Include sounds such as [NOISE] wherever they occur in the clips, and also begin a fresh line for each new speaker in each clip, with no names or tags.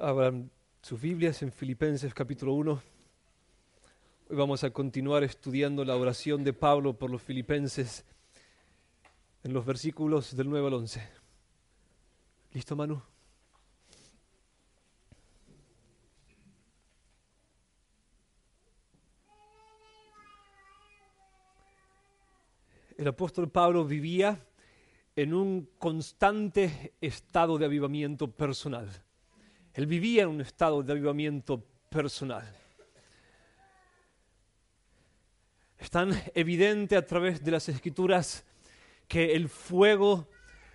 Abran sus Biblias en Filipenses capítulo 1. Hoy vamos a continuar estudiando la oración de Pablo por los filipenses en los versículos del 9 al 11. ¿Listo, Manu? El apóstol Pablo vivía en un constante estado de avivamiento personal. Él vivía en un estado de avivamiento personal. Es tan evidente a través de las escrituras que el fuego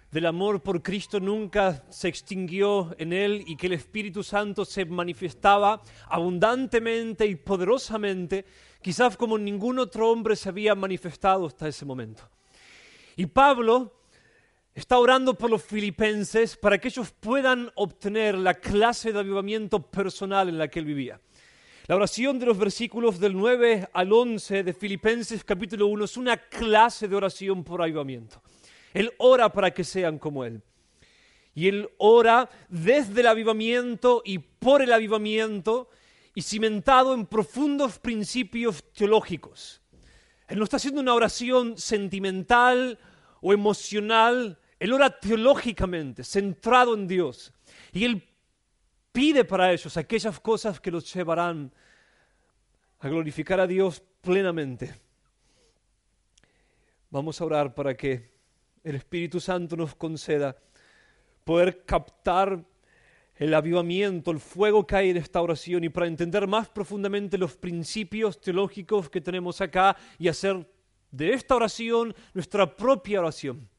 del amor por Cristo nunca se extinguió en él y que el Espíritu Santo se manifestaba abundantemente y poderosamente, quizás como ningún otro hombre se había manifestado hasta ese momento. Y Pablo está orando por los filipenses para que ellos puedan obtener la clase de avivamiento personal en la que él vivía. La oración de los versículos del 9 al 11 de Filipenses capítulo 1 es una clase de oración por avivamiento. Él ora para que sean como Él. Y Él ora desde el avivamiento y por el avivamiento y cimentado en profundos principios teológicos. Él no está haciendo una oración sentimental o emocional, Él ora teológicamente, centrado en Dios. Y Él pide para ellos aquellas cosas que los llevarán a glorificar a Dios plenamente. Vamos a orar para que el Espíritu Santo nos conceda poder captar el avivamiento, el fuego que hay en esta oración y para entender más profundamente los principios teológicos que tenemos acá y hacer de esta oración nuestra propia oración,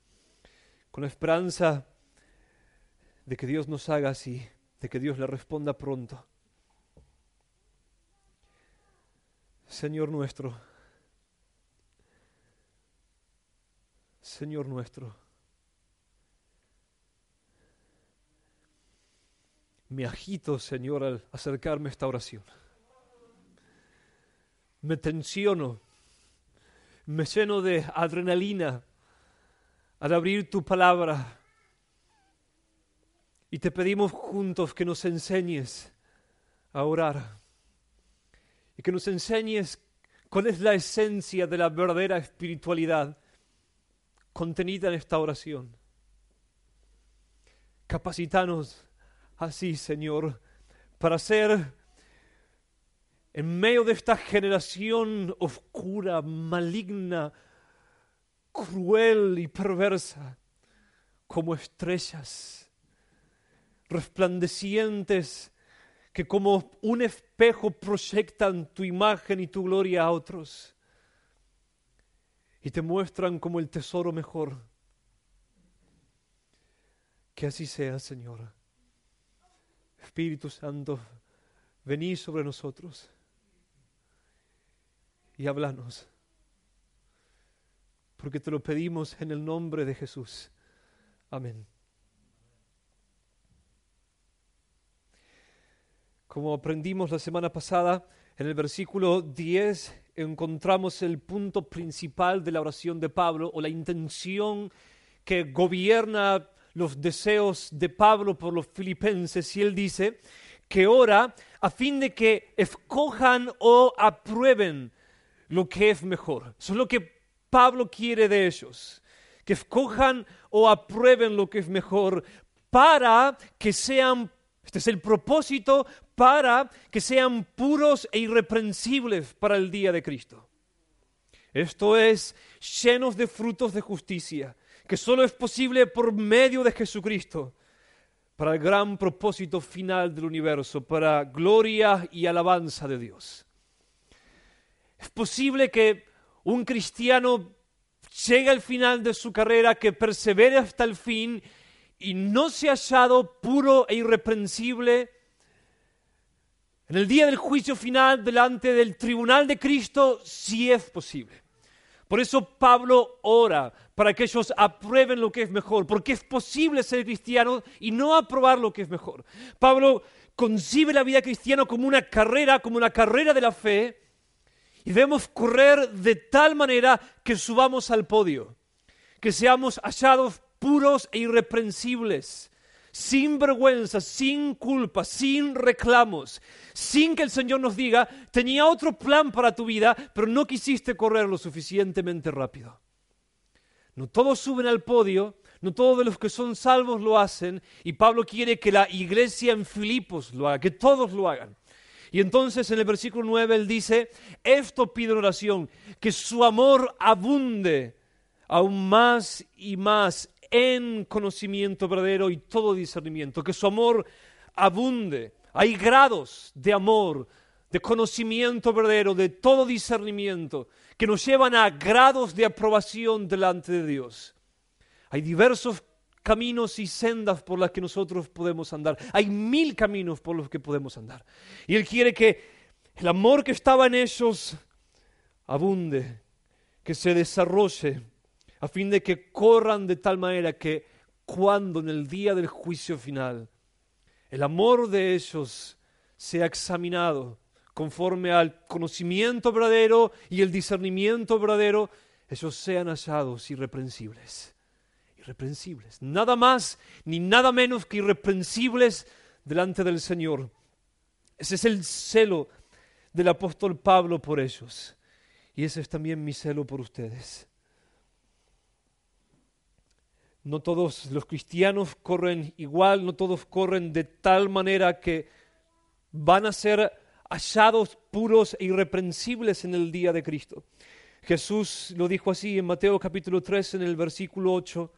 con la esperanza de que Dios nos haga así de que Dios le responda pronto. Señor nuestro, Señor nuestro, me agito, Señor, al acercarme a esta oración. Me tensiono, me lleno de adrenalina al abrir tu palabra y te pedimos juntos que nos enseñes a orar y que nos enseñes cuál es la esencia de la verdadera espiritualidad contenida en esta oración. Capacitanos así, Señor, para ser en medio de esta generación oscura, maligna, cruel y perversa, como estrellas resplandecientes que como un espejo proyectan tu imagen y tu gloria a otros y te muestran como el tesoro mejor. Que así sea, Señor. Espíritu Santo, vení sobre nosotros y háblanos, porque te lo pedimos en el nombre de Jesús. Amén. Como aprendimos la semana pasada, en el versículo 10 encontramos el punto principal de la oración de Pablo o la intención que gobierna los deseos de Pablo por los filipenses y él dice que ora a fin de que escojan o aprueben lo que es mejor. Eso es lo que Pablo quiere de ellos, que escojan o aprueben lo que es mejor para que sean este es el propósito para que sean puros e irreprensibles para el día de Cristo. Esto es llenos de frutos de justicia, que solo es posible por medio de Jesucristo, para el gran propósito final del universo, para gloria y alabanza de Dios. Es posible que un cristiano llegue al final de su carrera, que persevere hasta el fin y no se ha hallado puro e irreprensible en el día del juicio final delante del tribunal de Cristo, si es posible. Por eso Pablo ora para que ellos aprueben lo que es mejor, porque es posible ser cristiano y no aprobar lo que es mejor. Pablo concibe la vida cristiana como una carrera, como una carrera de la fe, y debemos correr de tal manera que subamos al podio, que seamos hallados puros e irreprensibles, sin vergüenza, sin culpa, sin reclamos, sin que el Señor nos diga, tenía otro plan para tu vida, pero no quisiste correr lo suficientemente rápido. No todos suben al podio, no todos los que son salvos lo hacen, y Pablo quiere que la iglesia en Filipos lo haga, que todos lo hagan. Y entonces en el versículo 9 él dice, esto pido oración, que su amor abunde aún más y más en conocimiento verdadero y todo discernimiento, que su amor abunde. Hay grados de amor, de conocimiento verdadero, de todo discernimiento, que nos llevan a grados de aprobación delante de Dios. Hay diversos caminos y sendas por las que nosotros podemos andar. Hay mil caminos por los que podemos andar. Y Él quiere que el amor que estaba en ellos abunde, que se desarrolle, a fin de que corran de tal manera que cuando en el día del juicio final el amor de ellos sea examinado conforme al conocimiento verdadero y el discernimiento verdadero, ellos sean hallados irreprensibles. Irreprensibles. Nada más ni nada menos que irreprensibles delante del Señor. Ese es el celo del apóstol Pablo por ellos. Y ese es también mi celo por ustedes. No todos los cristianos corren igual, no todos corren de tal manera que van a ser hallados puros e irreprensibles en el día de Cristo. Jesús lo dijo así en Mateo capítulo 3 en el versículo 8,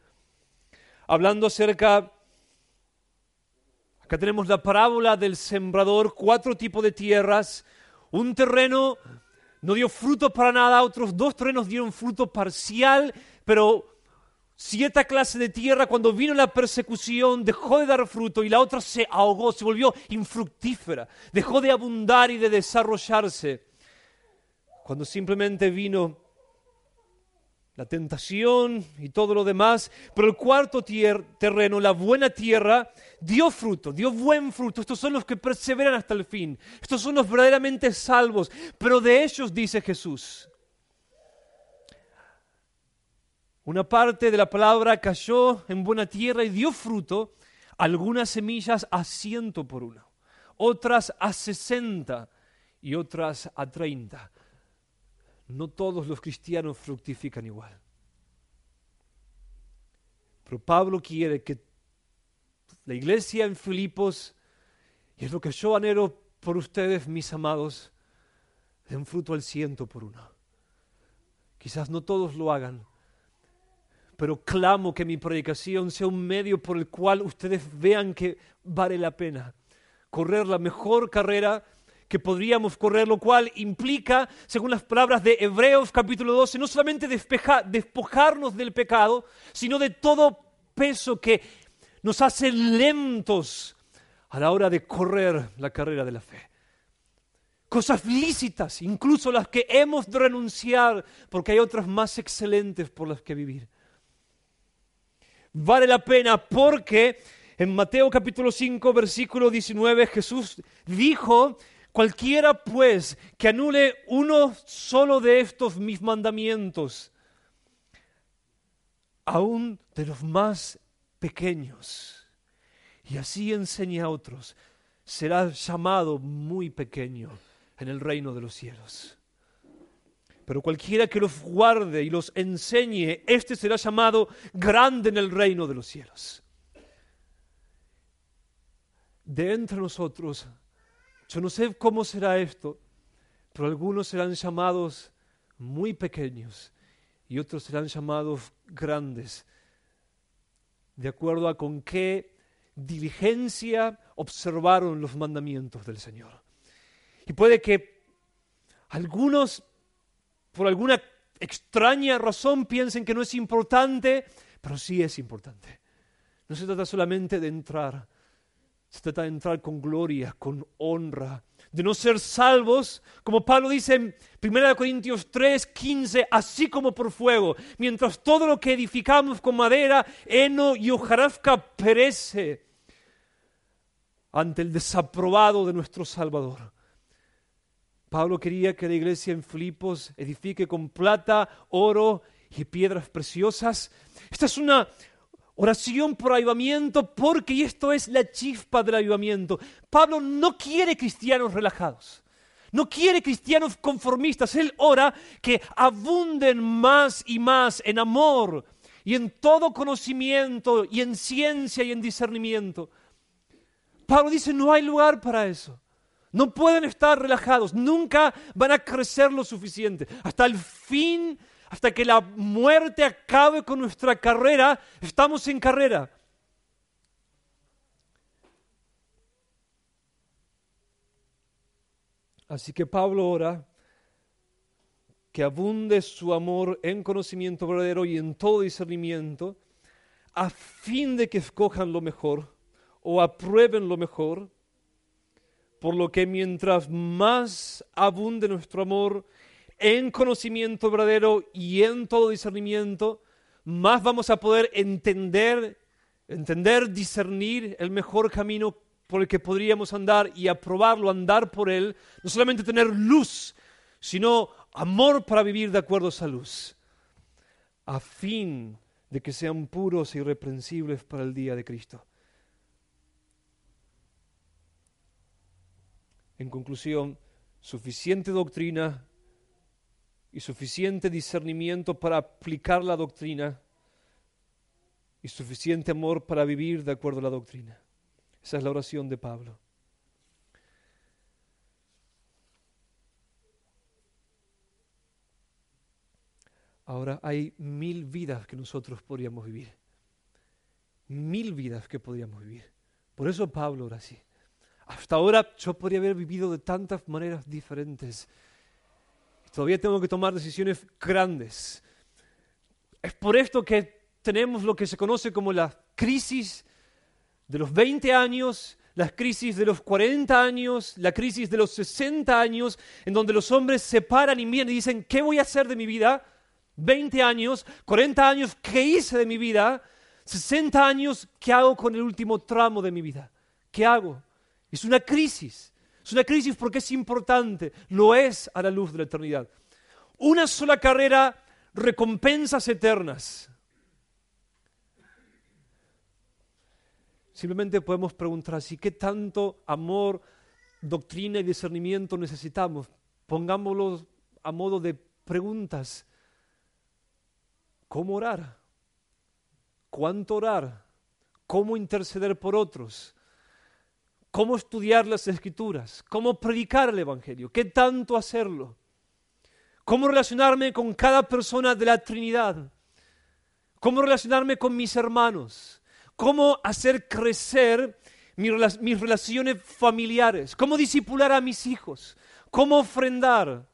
hablando acerca, acá tenemos la parábola del sembrador, cuatro tipos de tierras, un terreno no dio fruto para nada, otros dos terrenos dieron fruto parcial, pero Siete clase de tierra, cuando vino la persecución, dejó de dar fruto y la otra se ahogó, se volvió infructífera, dejó de abundar y de desarrollarse. Cuando simplemente vino la tentación y todo lo demás, pero el cuarto terreno, la buena tierra, dio fruto, dio buen fruto. Estos son los que perseveran hasta el fin. Estos son los verdaderamente salvos. Pero de ellos dice Jesús, Una parte de la palabra cayó en buena tierra y dio fruto, algunas semillas a ciento por uno, otras a sesenta y otras a treinta. No todos los cristianos fructifican igual. Pero Pablo quiere que la iglesia en Filipos, y es lo que yo anhelo por ustedes, mis amados, den fruto al ciento por uno. Quizás no todos lo hagan, pero clamo que mi predicación sea un medio por el cual ustedes vean que vale la pena correr la mejor carrera que podríamos correr, lo cual implica, según las palabras de Hebreos capítulo 12, no solamente despojarnos del pecado, sino de todo peso que nos hace lentos a la hora de correr la carrera de la fe. Cosas lícitas, incluso las que hemos de renunciar, porque hay otras más excelentes por las que vivir vale la pena porque en Mateo capítulo 5, versículo 19, Jesús dijo, cualquiera pues que anule uno solo de estos mis mandamientos, aún de los más pequeños, y así enseña a otros, será llamado muy pequeño en el reino de los cielos. Pero cualquiera que los guarde y los enseñe, éste será llamado grande en el reino de los cielos. De entre nosotros, yo no sé cómo será esto, pero algunos serán llamados muy pequeños y otros serán llamados grandes, de acuerdo a con qué diligencia observaron los mandamientos del Señor. Y puede que algunos por alguna extraña razón piensen que no es importante, pero sí es importante. no se trata solamente de entrar, se trata de entrar con gloria, con honra, de no ser salvos, como Pablo dice en 1 Corintios 3, 15, así como por fuego, mientras todo lo que edificamos con madera, heno y hojarasca perece ante el desaprobado de nuestro Salvador. Pablo quería que la iglesia en Filipos edifique con plata, oro y piedras preciosas. Esta es una oración por avivamiento porque esto es la chispa del avivamiento. Pablo no quiere cristianos relajados. No quiere cristianos conformistas. Él ora que abunden más y más en amor y en todo conocimiento y en ciencia y en discernimiento. Pablo dice, no hay lugar para eso. No pueden estar relajados, nunca van a crecer lo suficiente. Hasta el fin, hasta que la muerte acabe con nuestra carrera, estamos en carrera. Así que Pablo ora que abunde su amor en conocimiento verdadero y en todo discernimiento, a fin de que escojan lo mejor o aprueben lo mejor por lo que mientras más abunde nuestro amor en conocimiento verdadero y en todo discernimiento, más vamos a poder entender, entender, discernir el mejor camino por el que podríamos andar y aprobarlo, andar por él, no solamente tener luz, sino amor para vivir de acuerdo a esa luz, a fin de que sean puros e irreprensibles para el día de Cristo. En conclusión, suficiente doctrina y suficiente discernimiento para aplicar la doctrina y suficiente amor para vivir de acuerdo a la doctrina. Esa es la oración de Pablo. Ahora hay mil vidas que nosotros podríamos vivir. Mil vidas que podríamos vivir. Por eso Pablo ora así. Hasta ahora yo podría haber vivido de tantas maneras diferentes. Todavía tengo que tomar decisiones grandes. Es por esto que tenemos lo que se conoce como la crisis de los 20 años, la crisis de los 40 años, la crisis de los 60 años, en donde los hombres se paran y miran y dicen, ¿qué voy a hacer de mi vida? 20 años, 40 años, ¿qué hice de mi vida? 60 años, ¿qué hago con el último tramo de mi vida? ¿Qué hago? Es una crisis. Es una crisis porque es importante. Lo es a la luz de la eternidad. Una sola carrera, recompensas eternas. Simplemente podemos preguntar así, ¿qué tanto amor, doctrina y discernimiento necesitamos? Pongámoslo a modo de preguntas. ¿Cómo orar? ¿Cuánto orar? ¿Cómo interceder por otros? Cómo estudiar las escrituras, cómo predicar el Evangelio, qué tanto hacerlo, cómo relacionarme con cada persona de la Trinidad, cómo relacionarme con mis hermanos, cómo hacer crecer mis relaciones familiares, cómo disipular a mis hijos, cómo ofrendar,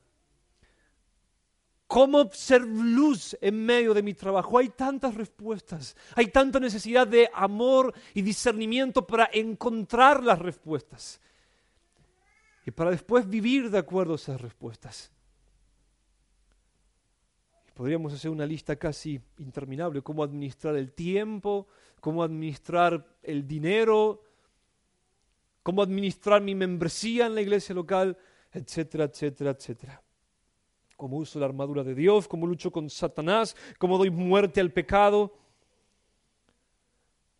¿Cómo ser luz en medio de mi trabajo? Hay tantas respuestas, hay tanta necesidad de amor y discernimiento para encontrar las respuestas y para después vivir de acuerdo a esas respuestas. Podríamos hacer una lista casi interminable, cómo administrar el tiempo, cómo administrar el dinero, cómo administrar mi membresía en la iglesia local, etcétera, etcétera, etcétera cómo uso la armadura de Dios, cómo lucho con Satanás, cómo doy muerte al pecado.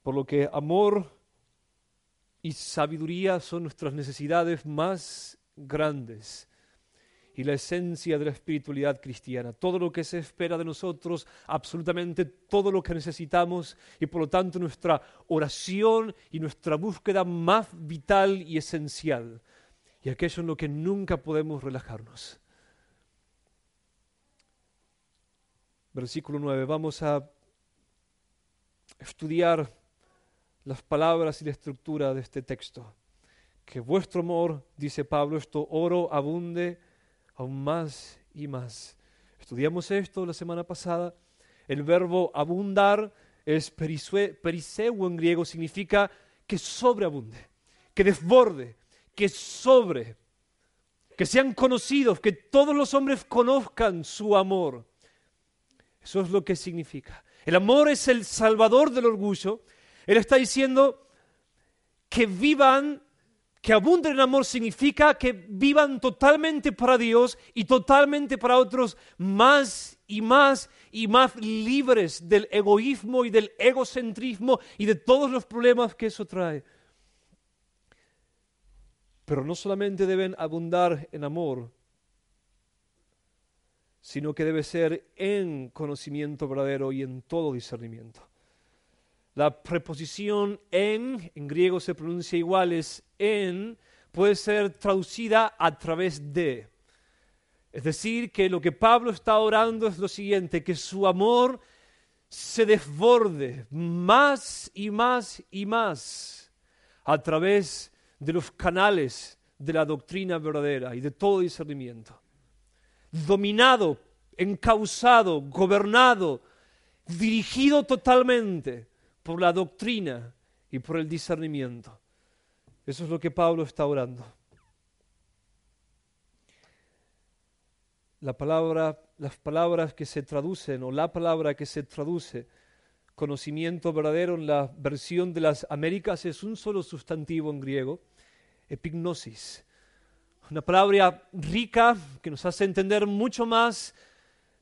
Por lo que amor y sabiduría son nuestras necesidades más grandes y la esencia de la espiritualidad cristiana. Todo lo que se espera de nosotros, absolutamente todo lo que necesitamos y por lo tanto nuestra oración y nuestra búsqueda más vital y esencial. Y aquello en lo que nunca podemos relajarnos. Versículo 9. Vamos a estudiar las palabras y la estructura de este texto. Que vuestro amor, dice Pablo, esto oro abunde aún más y más. Estudiamos esto la semana pasada. El verbo abundar es periseu en griego, significa que sobreabunde, que desborde, que sobre, que sean conocidos, que todos los hombres conozcan su amor. Eso es lo que significa. El amor es el salvador del orgullo. Él está diciendo que vivan, que abunden en amor significa que vivan totalmente para Dios y totalmente para otros, más y más y más libres del egoísmo y del egocentrismo y de todos los problemas que eso trae. Pero no solamente deben abundar en amor, sino que debe ser en conocimiento verdadero y en todo discernimiento. La preposición en, en griego se pronuncia igual, es en, puede ser traducida a través de. Es decir, que lo que Pablo está orando es lo siguiente, que su amor se desborde más y más y más a través de los canales de la doctrina verdadera y de todo discernimiento dominado, encausado, gobernado, dirigido totalmente por la doctrina y por el discernimiento. Eso es lo que Pablo está orando. La palabra, las palabras que se traducen o la palabra que se traduce conocimiento verdadero en la versión de las Américas es un solo sustantivo en griego, epignosis una palabra rica que nos hace entender mucho más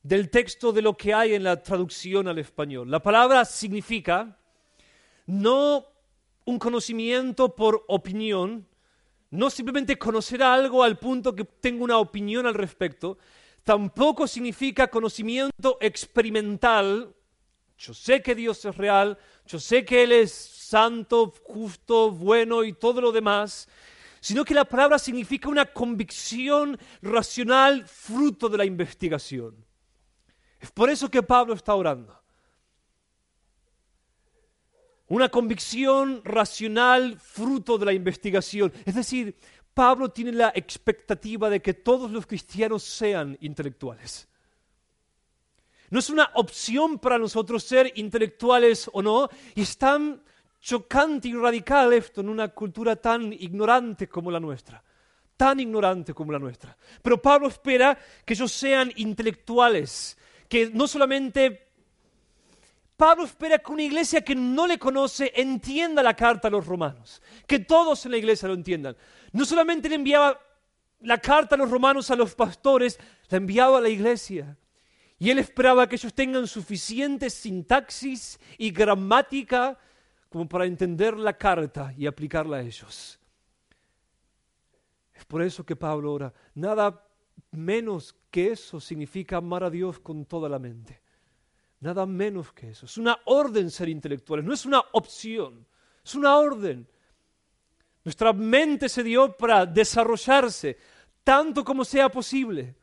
del texto de lo que hay en la traducción al español. La palabra significa no un conocimiento por opinión, no simplemente conocer algo al punto que tengo una opinión al respecto, tampoco significa conocimiento experimental. Yo sé que Dios es real, yo sé que Él es santo, justo, bueno y todo lo demás, sino que la palabra significa una convicción racional fruto de la investigación. Es por eso que Pablo está orando. Una convicción racional fruto de la investigación. Es decir, Pablo tiene la expectativa de que todos los cristianos sean intelectuales. No es una opción para nosotros ser intelectuales o no, y están chocante y radical esto en una cultura tan ignorante como la nuestra, tan ignorante como la nuestra. Pero Pablo espera que ellos sean intelectuales, que no solamente... Pablo espera que una iglesia que no le conoce entienda la carta a los romanos, que todos en la iglesia lo entiendan. No solamente le enviaba la carta a los romanos a los pastores, la enviaba a la iglesia. Y él esperaba que ellos tengan suficiente sintaxis y gramática como para entender la carta y aplicarla a ellos. Es por eso que Pablo ora. Nada menos que eso significa amar a Dios con toda la mente. Nada menos que eso. Es una orden ser intelectuales, no es una opción, es una orden. Nuestra mente se dio para desarrollarse tanto como sea posible.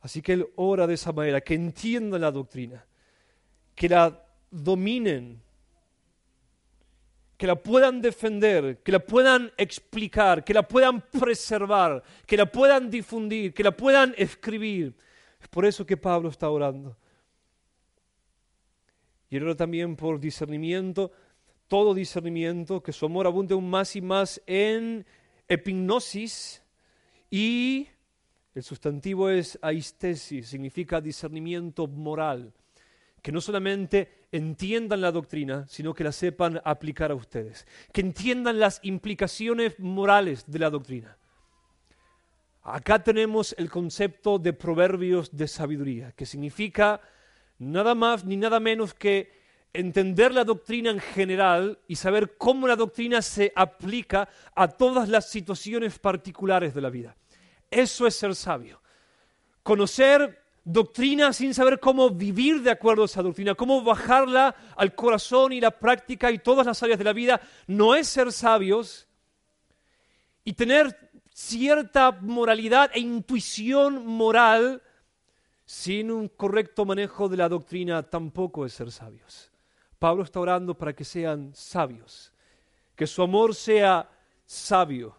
Así que él ora de esa manera, que entienda la doctrina, que la dominen, que la puedan defender, que la puedan explicar, que la puedan preservar, que la puedan difundir, que la puedan escribir. Es por eso que Pablo está orando. Y ora también por discernimiento, todo discernimiento, que su amor abunde aún más y más en epignosis y el sustantivo es aistesis, significa discernimiento moral que no solamente entiendan la doctrina, sino que la sepan aplicar a ustedes, que entiendan las implicaciones morales de la doctrina. Acá tenemos el concepto de proverbios de sabiduría, que significa nada más ni nada menos que entender la doctrina en general y saber cómo la doctrina se aplica a todas las situaciones particulares de la vida. Eso es ser sabio. Conocer doctrina sin saber cómo vivir de acuerdo a esa doctrina, cómo bajarla al corazón y la práctica y todas las áreas de la vida, no es ser sabios y tener cierta moralidad e intuición moral sin un correcto manejo de la doctrina tampoco es ser sabios. Pablo está orando para que sean sabios, que su amor sea sabio,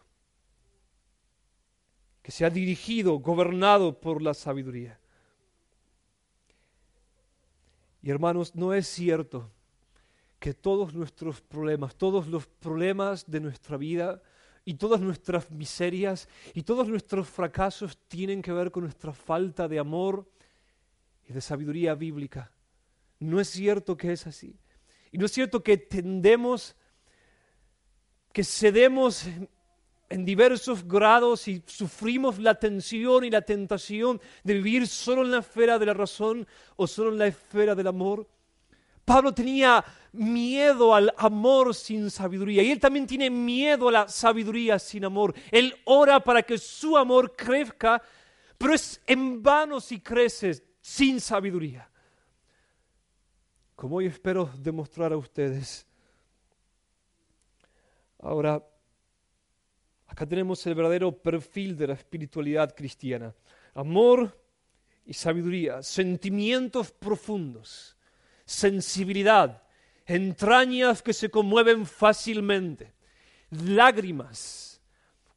que sea dirigido, gobernado por la sabiduría. Y hermanos, no es cierto que todos nuestros problemas, todos los problemas de nuestra vida y todas nuestras miserias y todos nuestros fracasos tienen que ver con nuestra falta de amor y de sabiduría bíblica. No es cierto que es así. Y no es cierto que tendemos, que cedemos en diversos grados y sufrimos la tensión y la tentación de vivir solo en la esfera de la razón o solo en la esfera del amor. Pablo tenía miedo al amor sin sabiduría y él también tiene miedo a la sabiduría sin amor. Él ora para que su amor crezca, pero es en vano si crece sin sabiduría. Como hoy espero demostrar a ustedes. Ahora, Acá tenemos el verdadero perfil de la espiritualidad cristiana. Amor y sabiduría, sentimientos profundos, sensibilidad, entrañas que se conmueven fácilmente, lágrimas,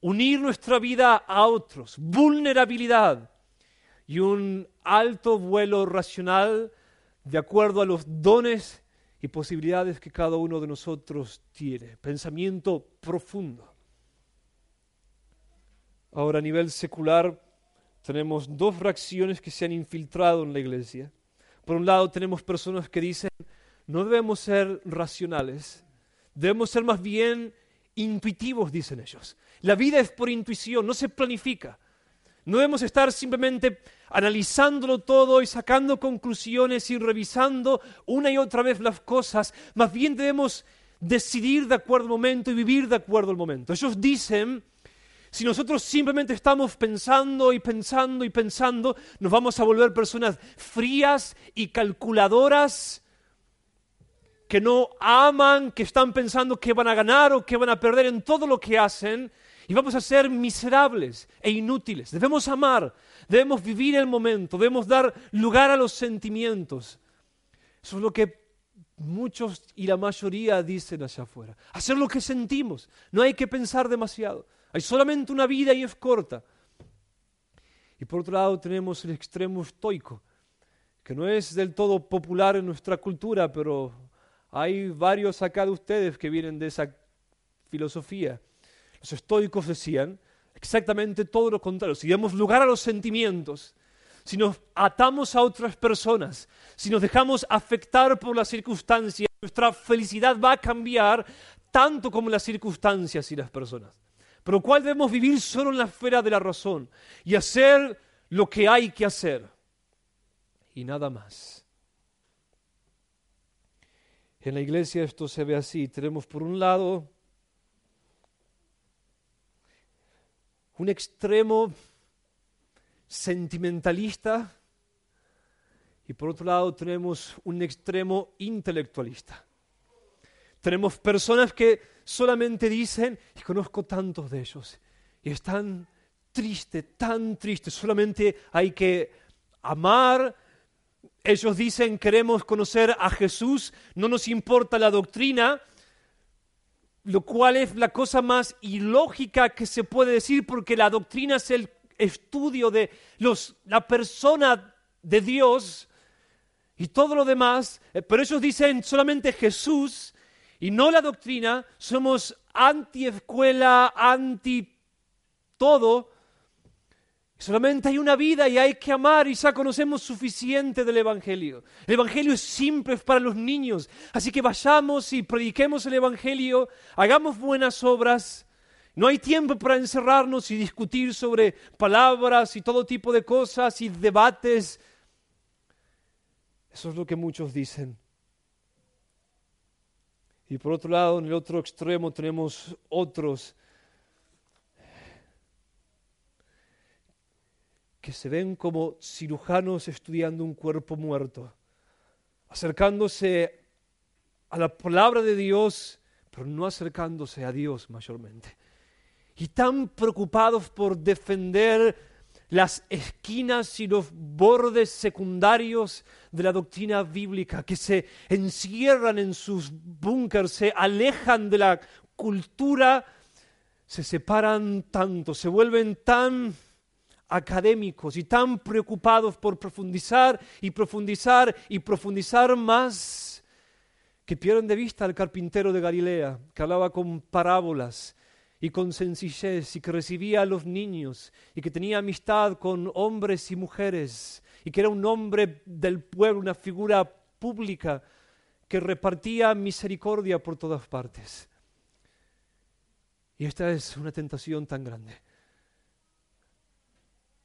unir nuestra vida a otros, vulnerabilidad y un alto vuelo racional de acuerdo a los dones y posibilidades que cada uno de nosotros tiene. Pensamiento profundo. Ahora a nivel secular tenemos dos fracciones que se han infiltrado en la iglesia. Por un lado tenemos personas que dicen, no debemos ser racionales, debemos ser más bien intuitivos, dicen ellos. La vida es por intuición, no se planifica. No debemos estar simplemente analizándolo todo y sacando conclusiones y revisando una y otra vez las cosas. Más bien debemos decidir de acuerdo al momento y vivir de acuerdo al momento. Ellos dicen si nosotros simplemente estamos pensando y pensando y pensando, nos vamos a volver personas frías y calculadoras que no aman, que están pensando que van a ganar o que van a perder en todo lo que hacen y vamos a ser miserables e inútiles. Debemos amar, debemos vivir el momento, debemos dar lugar a los sentimientos. Eso es lo que muchos y la mayoría dicen hacia afuera. Hacer lo que sentimos, no hay que pensar demasiado. Hay solamente una vida y es corta. Y por otro lado tenemos el extremo estoico, que no es del todo popular en nuestra cultura, pero hay varios acá de ustedes que vienen de esa filosofía. Los estoicos decían exactamente todo lo contrario. Si damos lugar a los sentimientos, si nos atamos a otras personas, si nos dejamos afectar por las circunstancias, nuestra felicidad va a cambiar tanto como las circunstancias y las personas pero lo cual debemos vivir solo en la esfera de la razón y hacer lo que hay que hacer y nada más. En la iglesia esto se ve así. Tenemos por un lado un extremo sentimentalista y por otro lado tenemos un extremo intelectualista. Tenemos personas que solamente dicen, y conozco tantos de ellos, y están tristes, tan tristes, solamente hay que amar. Ellos dicen, queremos conocer a Jesús, no nos importa la doctrina, lo cual es la cosa más ilógica que se puede decir, porque la doctrina es el estudio de los, la persona de Dios y todo lo demás, pero ellos dicen solamente Jesús y no la doctrina, somos anti-escuela, anti todo. Solamente hay una vida y hay que amar y ya conocemos suficiente del Evangelio. El Evangelio es simple para los niños, así que vayamos y prediquemos el Evangelio, hagamos buenas obras. No hay tiempo para encerrarnos y discutir sobre palabras y todo tipo de cosas y debates. Eso es lo que muchos dicen. Y por otro lado, en el otro extremo tenemos otros que se ven como cirujanos estudiando un cuerpo muerto, acercándose a la palabra de Dios, pero no acercándose a Dios mayormente. Y tan preocupados por defender las esquinas y los bordes secundarios de la doctrina bíblica, que se encierran en sus búnkers, se alejan de la cultura, se separan tanto, se vuelven tan académicos y tan preocupados por profundizar y profundizar y profundizar más que pierden de vista al carpintero de Galilea, que hablaba con parábolas y con sencillez y que recibía a los niños y que tenía amistad con hombres y mujeres y que era un hombre del pueblo, una figura pública que repartía misericordia por todas partes. Y esta es una tentación tan grande.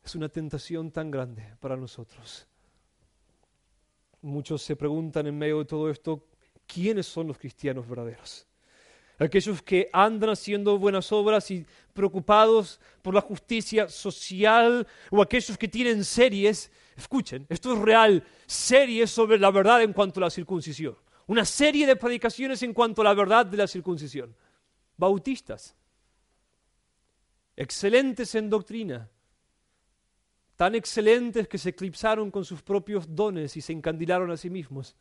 Es una tentación tan grande para nosotros. Muchos se preguntan en medio de todo esto, ¿quiénes son los cristianos verdaderos? Aquellos que andan haciendo buenas obras y preocupados por la justicia social, o aquellos que tienen series, escuchen, esto es real, series sobre la verdad en cuanto a la circuncisión. Una serie de predicaciones en cuanto a la verdad de la circuncisión. Bautistas, excelentes en doctrina, tan excelentes que se eclipsaron con sus propios dones y se encandilaron a sí mismos.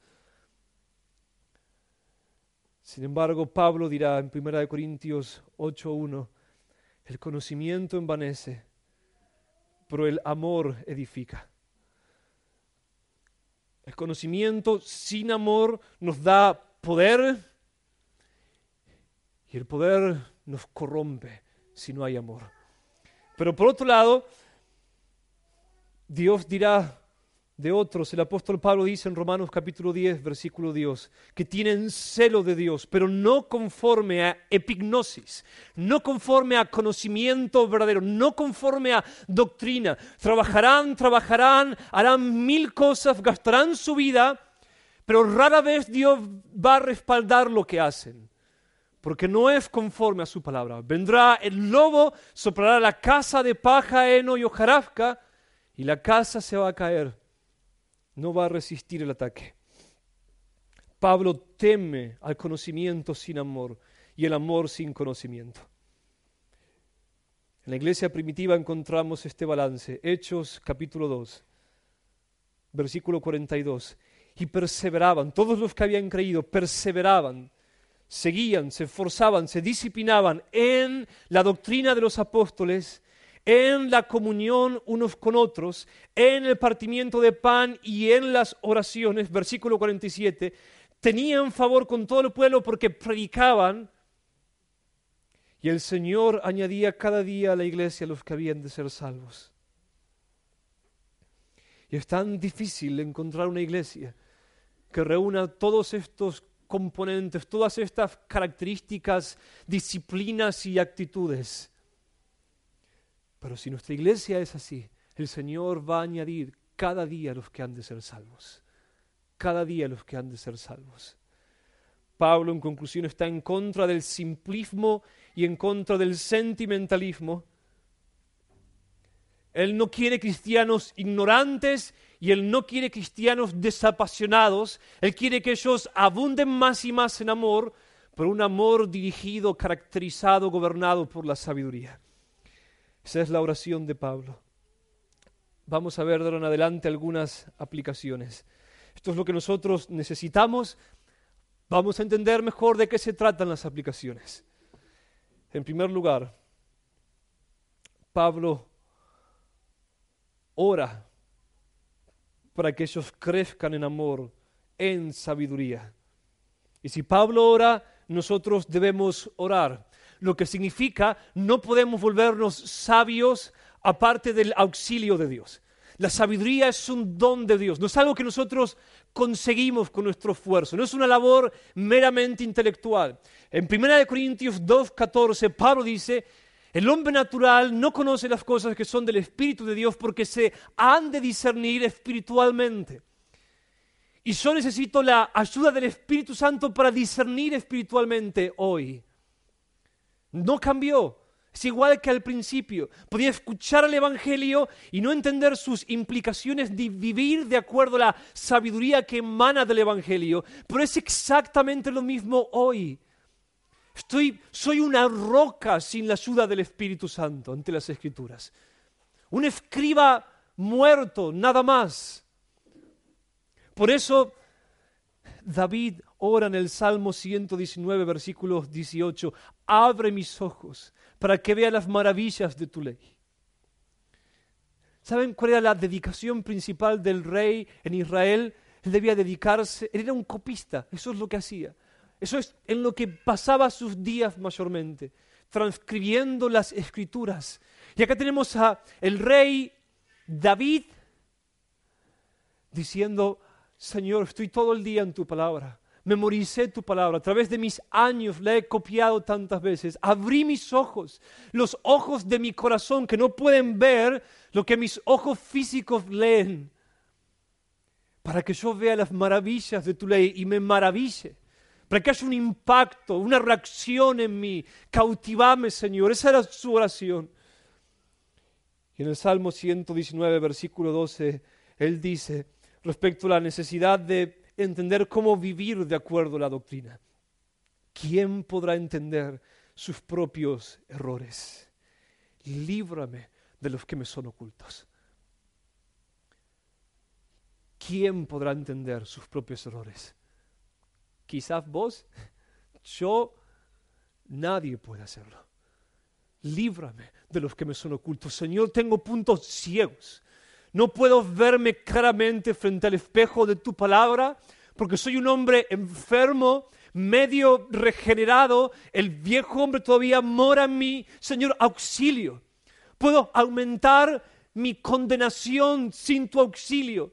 Sin embargo, Pablo dirá en 1 Corintios 8:1, el conocimiento envanece, pero el amor edifica. El conocimiento sin amor nos da poder y el poder nos corrompe si no hay amor. Pero por otro lado, Dios dirá de otros, el apóstol Pablo dice en Romanos capítulo 10, versículo Dios, que tienen celo de Dios, pero no conforme a epignosis, no conforme a conocimiento verdadero, no conforme a doctrina. Trabajarán, trabajarán, harán mil cosas, gastarán su vida, pero rara vez Dios va a respaldar lo que hacen porque no es conforme a su palabra. Vendrá el lobo, soplará la casa de paja, heno y hojarasca, y la casa se va a caer. No va a resistir el ataque. Pablo teme al conocimiento sin amor y el amor sin conocimiento. En la iglesia primitiva encontramos este balance. Hechos capítulo 2, versículo 42. Y perseveraban, todos los que habían creído, perseveraban seguían, se esforzaban, se disciplinaban en la doctrina de los apóstoles, en la comunión unos con otros, en el partimiento de pan y en las oraciones, versículo 47, tenían favor con todo el pueblo porque predicaban y el Señor añadía cada día a la iglesia los que habían de ser salvos. Y es tan difícil encontrar una iglesia que reúna todos estos componentes, todas estas características, disciplinas y actitudes. Pero si nuestra iglesia es así, el Señor va a añadir cada día los que han de ser salvos. Cada día los que han de ser salvos. Pablo en conclusión está en contra del simplismo y en contra del sentimentalismo. Él no quiere cristianos ignorantes y Él no quiere cristianos desapasionados, Él quiere que ellos abunden más y más en amor, pero un amor dirigido, caracterizado, gobernado por la sabiduría. Esa es la oración de Pablo. Vamos a ver de ahora en adelante algunas aplicaciones. Esto es lo que nosotros necesitamos. Vamos a entender mejor de qué se tratan las aplicaciones. En primer lugar, Pablo ora para que ellos crezcan en amor, en sabiduría. Y si Pablo ora, nosotros debemos orar, lo que significa no podemos volvernos sabios aparte del auxilio de Dios. La sabiduría es un don de Dios, no es algo que nosotros conseguimos con nuestro esfuerzo, no es una labor meramente intelectual. En 1 Corintios 2.14 Pablo dice el hombre natural no conoce las cosas que son del Espíritu de Dios porque se han de discernir espiritualmente. Y yo necesito la ayuda del Espíritu Santo para discernir espiritualmente hoy. No cambió. Es igual que al principio. Podía escuchar el Evangelio y no entender sus implicaciones de vivir de acuerdo a la sabiduría que emana del Evangelio. Pero es exactamente lo mismo hoy. Soy una roca sin la ayuda del Espíritu Santo ante las Escrituras. Un escriba muerto, nada más. Por eso David ora en el Salmo 119, versículos 18, abre mis ojos para que vea las maravillas de tu ley. ¿Saben cuál era la dedicación principal del rey en Israel? Él debía dedicarse, él era un copista, eso es lo que hacía. Eso es en lo que pasaba sus días mayormente, transcribiendo las escrituras. Y acá tenemos a el rey David diciendo, Señor, estoy todo el día en tu palabra. Memoricé tu palabra. A través de mis años la he copiado tantas veces. Abrí mis ojos, los ojos de mi corazón que no pueden ver lo que mis ojos físicos leen. Para que yo vea las maravillas de tu ley y me maraville. Para que haya un impacto, una reacción en mí. Cautivame, Señor. Esa era su oración. Y en el Salmo 119, versículo 12, él dice, respecto a la necesidad de entender cómo vivir de acuerdo a la doctrina. ¿Quién podrá entender sus propios errores? Líbrame de los que me son ocultos. ¿Quién podrá entender sus propios errores? Quizás vos, yo, nadie puede hacerlo. Líbrame de los que me son ocultos. Señor, tengo puntos ciegos no puedo verme claramente frente al espejo de tu palabra porque soy un hombre enfermo, medio regenerado, el viejo hombre todavía mora en mí. Señor, auxilio. Puedo aumentar mi condenación sin tu auxilio.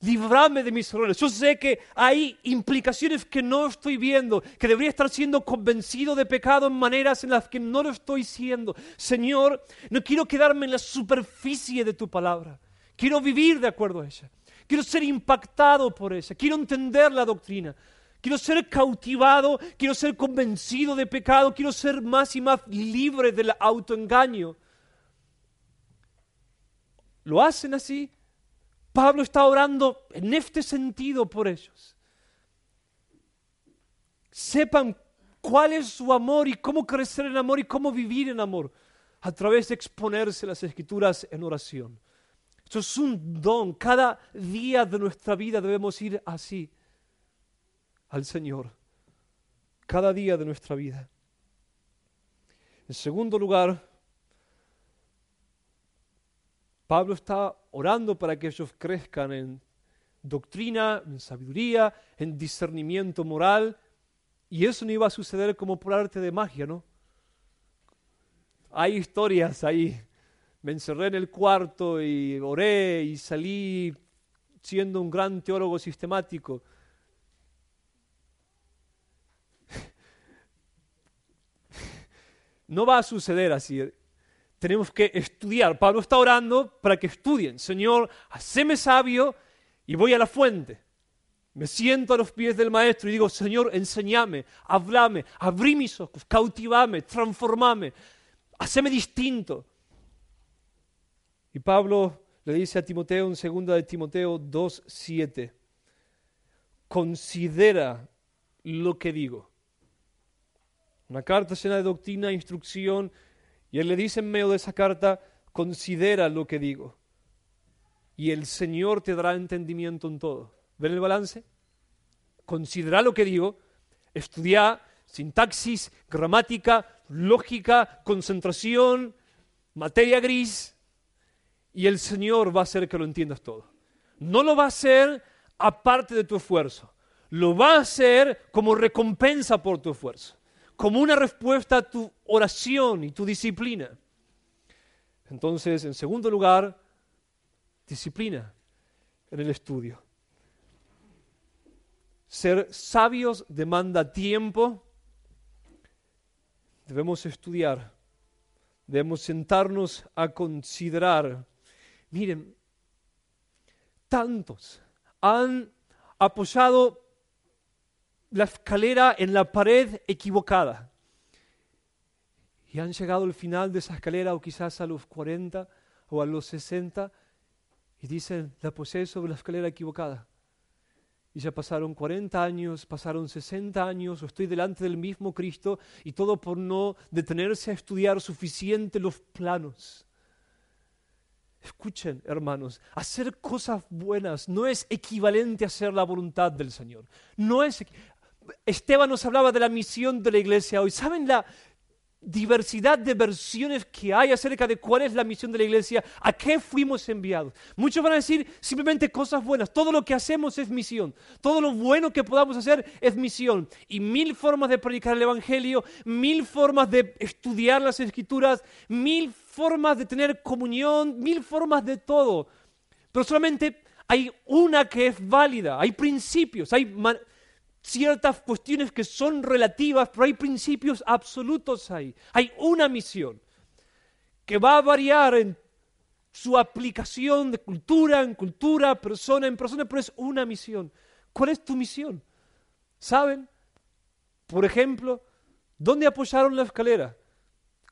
Librame de mis errores. Yo sé que hay implicaciones que no estoy viendo, que debería estar siendo convencido de pecado en maneras en las que no lo estoy siendo. Señor, no quiero quedarme en la superficie de tu palabra. Quiero vivir de acuerdo a ella. Quiero ser impactado por ella. Quiero entender la doctrina. Quiero ser cautivado. Quiero ser convencido de pecado. Quiero ser más y más libre del autoengaño. ¿Lo hacen así? Pablo está orando en este sentido por ellos. Sepan cuál es su amor y cómo crecer en amor y cómo vivir en amor a través de exponerse las escrituras en oración. Eso es un don. Cada día de nuestra vida debemos ir así al Señor. Cada día de nuestra vida. En segundo lugar, Pablo está orando para que ellos crezcan en doctrina, en sabiduría, en discernimiento moral. Y eso no iba a suceder como por arte de magia, ¿no? Hay historias ahí me encerré en el cuarto y oré y salí siendo un gran teólogo sistemático. [LAUGHS] No va a suceder así. Tenemos que estudiar. Pablo está orando para que estudien. Señor, haceme sabio y voy a la fuente. Me siento a los pies del maestro y digo, Señor, enséñame, háblame, abrí mis ojos, cautivame, transformame, haceme distinto. Y Pablo le dice a Timoteo en 2 de Timoteo 2:7, considera lo que digo. Una carta llena de doctrina instrucción, y él le dice en medio de esa carta, considera lo que digo. Y el Señor te dará entendimiento en todo. ¿Ven el balance? Considera lo que digo, estudia sintaxis, gramática, lógica, concentración, materia gris, y el Señor va a hacer que lo entiendas todo. No lo va a hacer aparte de tu esfuerzo. Lo va a hacer como recompensa por tu esfuerzo, como una respuesta a tu oración y tu disciplina. Entonces, en segundo lugar, disciplina en el estudio. Ser sabios demanda tiempo. Debemos estudiar. Debemos sentarnos a considerar Miren, tantos han apoyado la escalera en la pared equivocada y han llegado al final de esa escalera o quizás a los 40 o a los 60 y dicen, la apoyé sobre la escalera equivocada. Y ya pasaron 40 años, pasaron 60 años, o estoy delante del mismo Cristo y todo por no detenerse a estudiar suficiente los planos Escuchen, hermanos, hacer cosas buenas no es equivalente a hacer la voluntad del Señor. No es Esteban nos hablaba de la misión de la iglesia hoy. ¿Saben la diversidad de versiones que hay acerca de cuál es la misión de la iglesia, a qué fuimos enviados. Muchos van a decir simplemente cosas buenas, todo lo que hacemos es misión, todo lo bueno que podamos hacer es misión. Y mil formas de predicar el Evangelio, mil formas de estudiar las escrituras, mil formas de tener comunión, mil formas de todo. Pero solamente hay una que es válida, hay principios, hay ciertas cuestiones que son relativas, pero hay principios absolutos ahí. Hay una misión que va a variar en su aplicación de cultura en cultura, persona en persona, pero es una misión. ¿Cuál es tu misión? ¿Saben? Por ejemplo, ¿dónde apoyaron la escalera?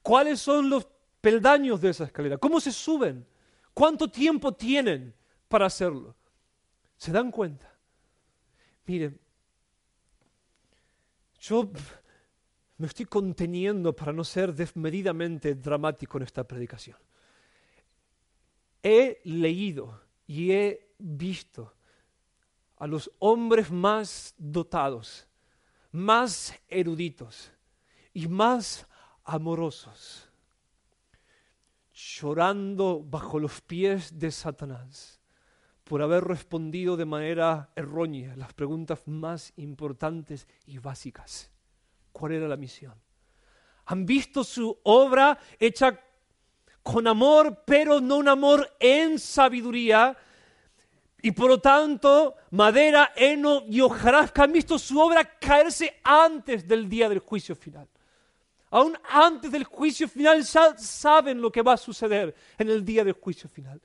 ¿Cuáles son los peldaños de esa escalera? ¿Cómo se suben? ¿Cuánto tiempo tienen para hacerlo? ¿Se dan cuenta? Miren, yo me estoy conteniendo para no ser desmedidamente dramático en esta predicación. He leído y he visto a los hombres más dotados, más eruditos y más amorosos, llorando bajo los pies de Satanás por haber respondido de manera errónea las preguntas más importantes y básicas. ¿Cuál era la misión? Han visto su obra hecha con amor, pero no un amor en sabiduría. Y por lo tanto, madera, heno y hojarasca han visto su obra caerse antes del día del juicio final. Aún antes del juicio final saben lo que va a suceder en el día del juicio final.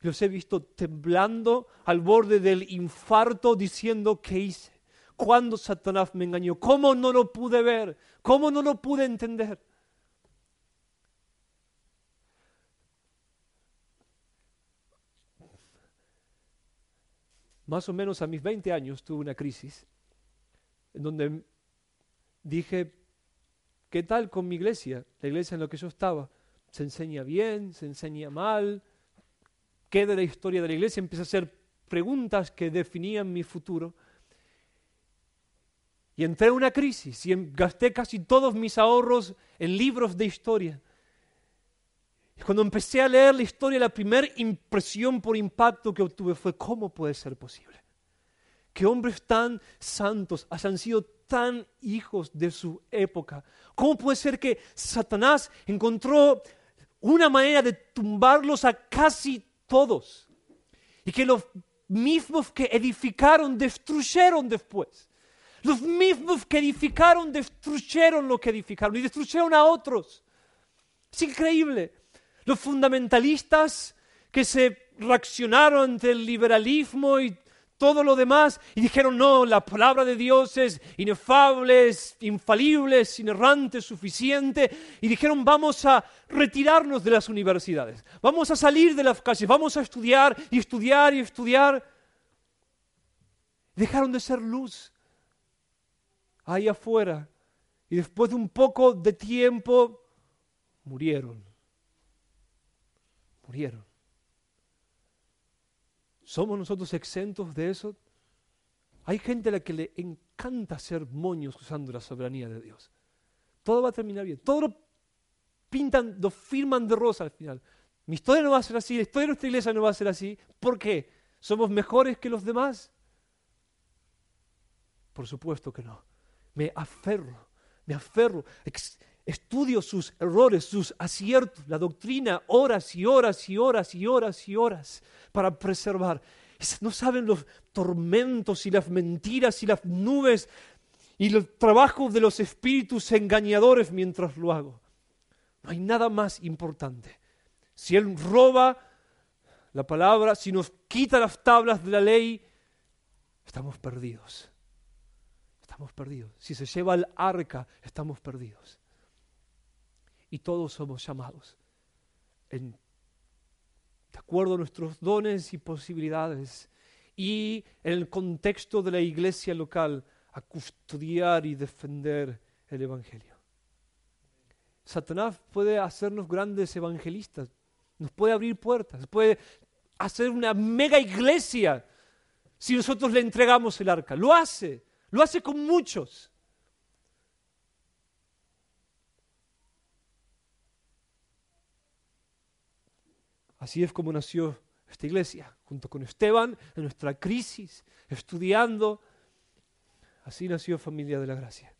Los he visto temblando al borde del infarto diciendo, ¿qué hice? ¿Cuándo Satanás me engañó? ¿Cómo no lo pude ver? ¿Cómo no lo pude entender? Más o menos a mis 20 años tuve una crisis en donde dije, ¿qué tal con mi iglesia? La iglesia en la que yo estaba. ¿Se enseña bien? ¿Se enseña mal? Qué de la historia de la iglesia, empecé a hacer preguntas que definían mi futuro. Y entré en una crisis y gasté casi todos mis ahorros en libros de historia. Y cuando empecé a leer la historia, la primera impresión por impacto que obtuve fue, ¿cómo puede ser posible? Que hombres tan santos hayan sido tan hijos de su época. ¿Cómo puede ser que Satanás encontró una manera de tumbarlos a casi todos. Y que los mismos que edificaron destruyeron después. Los mismos que edificaron destruyeron lo que edificaron y destruyeron a otros. Es increíble. Los fundamentalistas que se reaccionaron ante el liberalismo y todo lo demás y dijeron, no, la palabra de Dios es inefable, es infalible, es inerrante, suficiente. Y dijeron, vamos a retirarnos de las universidades, vamos a salir de las calles, vamos a estudiar y estudiar y estudiar. Dejaron de ser luz ahí afuera y después de un poco de tiempo murieron. Murieron. ¿Somos nosotros exentos de eso? Hay gente a la que le encanta hacer moños usando la soberanía de Dios. Todo va a terminar bien. Todo lo pintan, lo firman de rosa al final. Mi historia no va a ser así, la historia de nuestra iglesia no va a ser así. ¿Por qué? ¿Somos mejores que los demás? Por supuesto que no. Me aferro, me aferro estudio sus errores, sus aciertos, la doctrina, horas y horas y horas y horas y horas para preservar. No saben los tormentos y las mentiras y las nubes y el trabajo de los espíritus engañadores mientras lo hago. No hay nada más importante. Si Él roba la palabra, si nos quita las tablas de la ley, estamos perdidos. Estamos perdidos. Si se lleva el arca, estamos perdidos y todos somos llamados, de acuerdo a nuestros dones y posibilidades y en el contexto de la iglesia local, a custodiar y defender el Evangelio. Satanás puede hacernos grandes evangelistas, nos puede abrir puertas, puede hacer una mega iglesia si nosotros le entregamos el arca. Lo hace, lo hace con muchos. Así es como nació esta iglesia, junto con Esteban, en nuestra crisis, estudiando. Así nació Familia de la Gracia.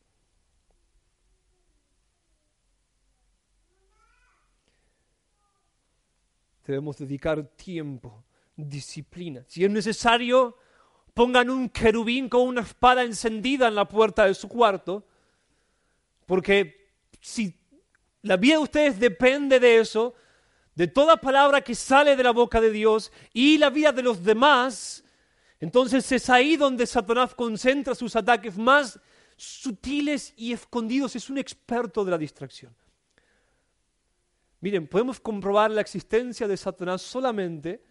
Debemos dedicar tiempo, disciplina. Si es necesario, pongan un querubín con una espada encendida en la puerta de su cuarto, porque si la vida de ustedes depende de eso, de toda palabra que sale de la boca de Dios y la vida de los demás, entonces es ahí donde Satanás concentra sus ataques más sutiles y escondidos. Es un experto de la distracción. Miren, podemos comprobar la existencia de Satanás solamente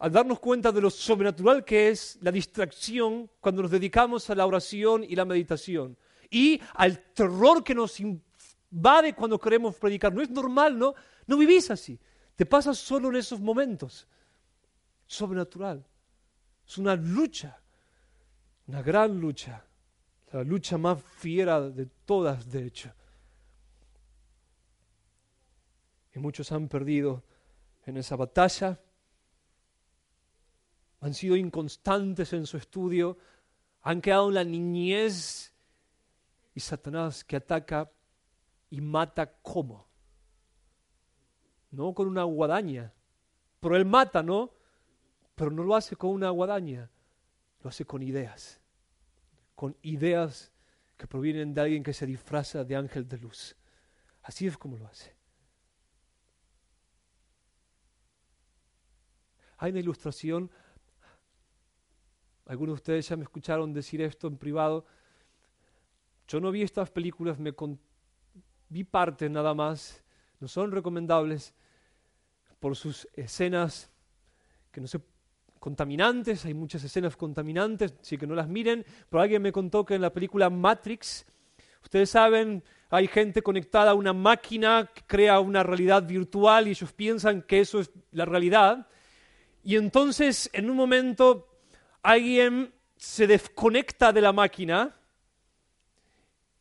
al darnos cuenta de lo sobrenatural que es la distracción cuando nos dedicamos a la oración y la meditación y al terror que nos invade cuando queremos predicar. No es normal, ¿no? No vivís así. Te pasa solo en esos momentos. Sobrenatural. Es una lucha, una gran lucha, la lucha más fiera de todas, de hecho. Y muchos han perdido en esa batalla, han sido inconstantes en su estudio, han quedado en la niñez y Satanás que ataca y mata cómo no con una guadaña. Pero él mata, ¿no? Pero no lo hace con una guadaña, lo hace con ideas, con ideas que provienen de alguien que se disfraza de ángel de luz. Así es como lo hace. Hay una ilustración, algunos de ustedes ya me escucharon decir esto en privado, yo no vi estas películas, me vi partes nada más, no son recomendables, por sus escenas que no sé, contaminantes, hay muchas escenas contaminantes, así que no las miren, pero alguien me contó que en la película Matrix, ustedes saben, hay gente conectada a una máquina que crea una realidad virtual y ellos piensan que eso es la realidad, y entonces en un momento alguien se desconecta de la máquina,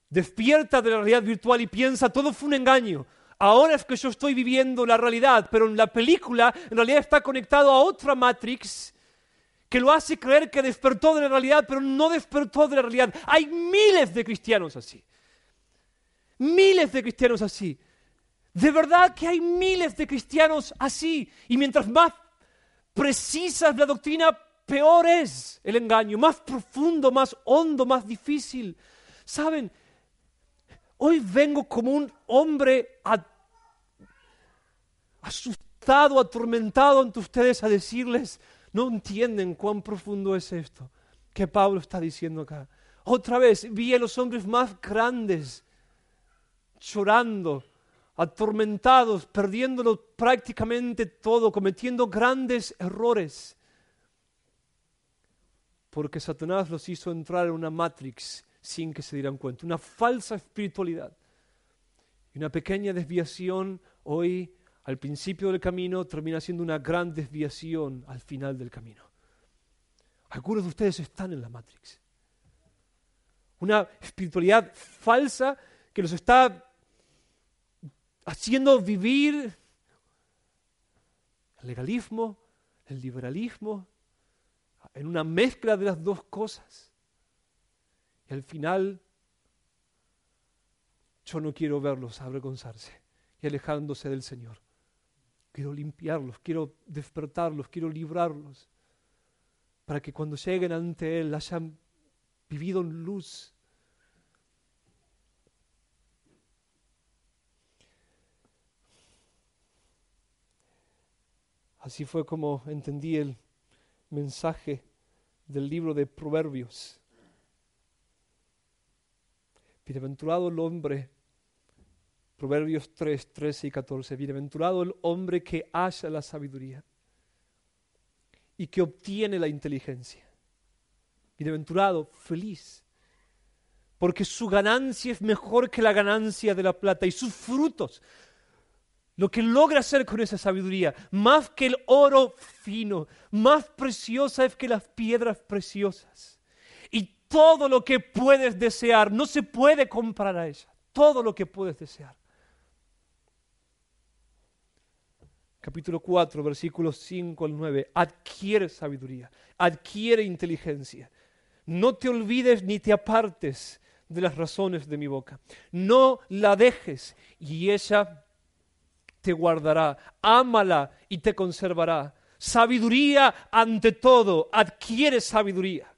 despierta de la realidad virtual y piensa, todo fue un engaño, ahora es que yo estoy viviendo la realidad, pero en la película en realidad está conectado a otra Matrix que lo hace creer que despertó de la realidad, pero no despertó de la realidad. Hay miles de cristianos así. Miles de cristianos así. De verdad que hay miles de cristianos así. Y mientras más precisa es la doctrina, peor es el engaño. Más profundo, más hondo, más difícil. ¿Saben? Hoy vengo como un hombre asustado, atormentado ante ustedes a decirles, no entienden cuán profundo es esto que Pablo está diciendo acá. Otra vez vi a los hombres más grandes llorando, atormentados, perdiéndolo prácticamente todo, cometiendo grandes errores, porque Satanás los hizo entrar en una matrix sin que se dieran cuenta. Una falsa espiritualidad. Y una pequeña desviación hoy al principio del camino termina siendo una gran desviación al final del camino. Algunos de ustedes están en la Matrix. Una espiritualidad falsa que los está haciendo vivir el legalismo, el liberalismo, en una mezcla de las dos cosas. Y al final, yo no quiero verlos avergonzarse y alejándose del Señor. Quiero limpiarlos, quiero despertarlos, quiero librarlos, para que cuando lleguen ante Él hayan vivido en luz. Así fue como entendí el mensaje del libro de Proverbios. Bienaventurado el hombre, Proverbios 3, 13 y 14, bienaventurado el hombre que halla la sabiduría y que obtiene la inteligencia. Bienaventurado, feliz, porque su ganancia es mejor que la ganancia de la plata y sus frutos, lo que logra hacer con esa sabiduría, más que el oro fino, más preciosa es que las piedras preciosas todo lo que puedes desear, no se puede comprar a ella, todo lo que puedes desear. Capítulo 4, versículos 5 al 9. Adquiere sabiduría, adquiere inteligencia. No te olvides ni te apartes de las razones de mi boca. No la dejes y ella te guardará. Ámala y te conservará. Sabiduría ante todo, adquiere sabiduría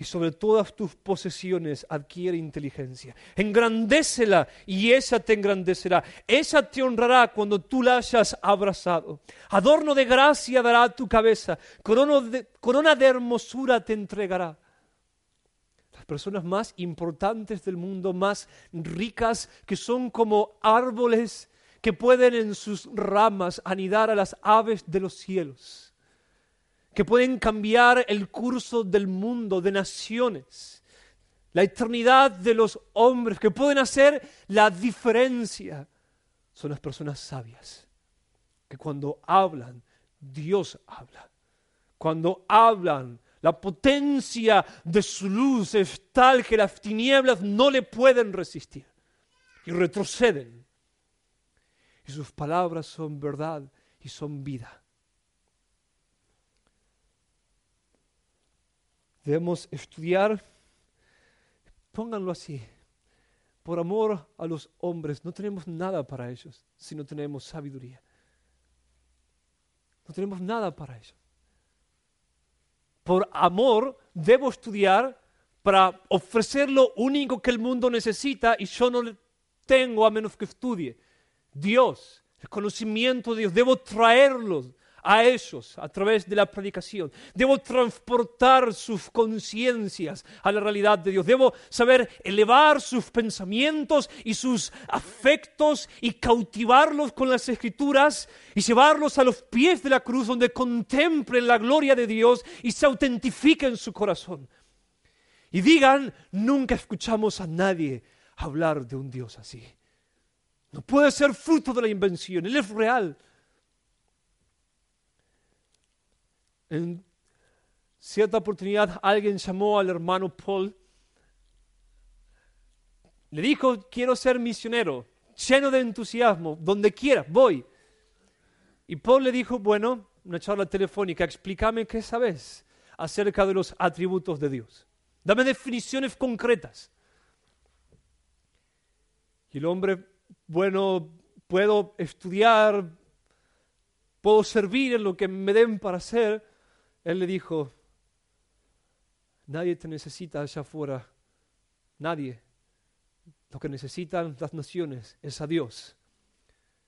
y sobre todas tus posesiones adquiere inteligencia. Engrandécela y esa te engrandecerá. Esa te honrará cuando tú la hayas abrazado. Adorno de gracia dará tu cabeza. Corona de, corona de hermosura te entregará. Las personas más importantes del mundo, más ricas, que son como árboles que pueden en sus ramas anidar a las aves de los cielos que pueden cambiar el curso del mundo, de naciones, la eternidad de los hombres, que pueden hacer la diferencia, son las personas sabias, que cuando hablan, Dios habla. Cuando hablan, la potencia de su luz es tal que las tinieblas no le pueden resistir y retroceden. Y sus palabras son verdad y son vida. Debemos estudiar, pónganlo así, por amor a los hombres. No tenemos nada para ellos si no tenemos sabiduría. No tenemos nada para ellos. Por amor debo estudiar para ofrecer lo único que el mundo necesita y yo no tengo a menos que estudie. Dios, el conocimiento de Dios, debo traerlos a ellos a través de la predicación. Debo transportar sus conciencias a la realidad de Dios. Debo saber elevar sus pensamientos y sus afectos y cautivarlos con las escrituras y llevarlos a los pies de la cruz donde contemplen la gloria de Dios y se autentifiquen su corazón. Y digan, nunca escuchamos a nadie hablar de un Dios así. No puede ser fruto de la invención, Él es real. En cierta oportunidad alguien llamó al hermano Paul, le dijo, quiero ser misionero, lleno de entusiasmo, donde quiera, voy. Y Paul le dijo, bueno, una charla telefónica, explícame qué sabes acerca de los atributos de Dios. Dame definiciones concretas. Y el hombre, bueno, puedo estudiar, puedo servir en lo que me den para hacer, él le dijo, nadie te necesita allá afuera, nadie. Lo que necesitan las naciones es a Dios.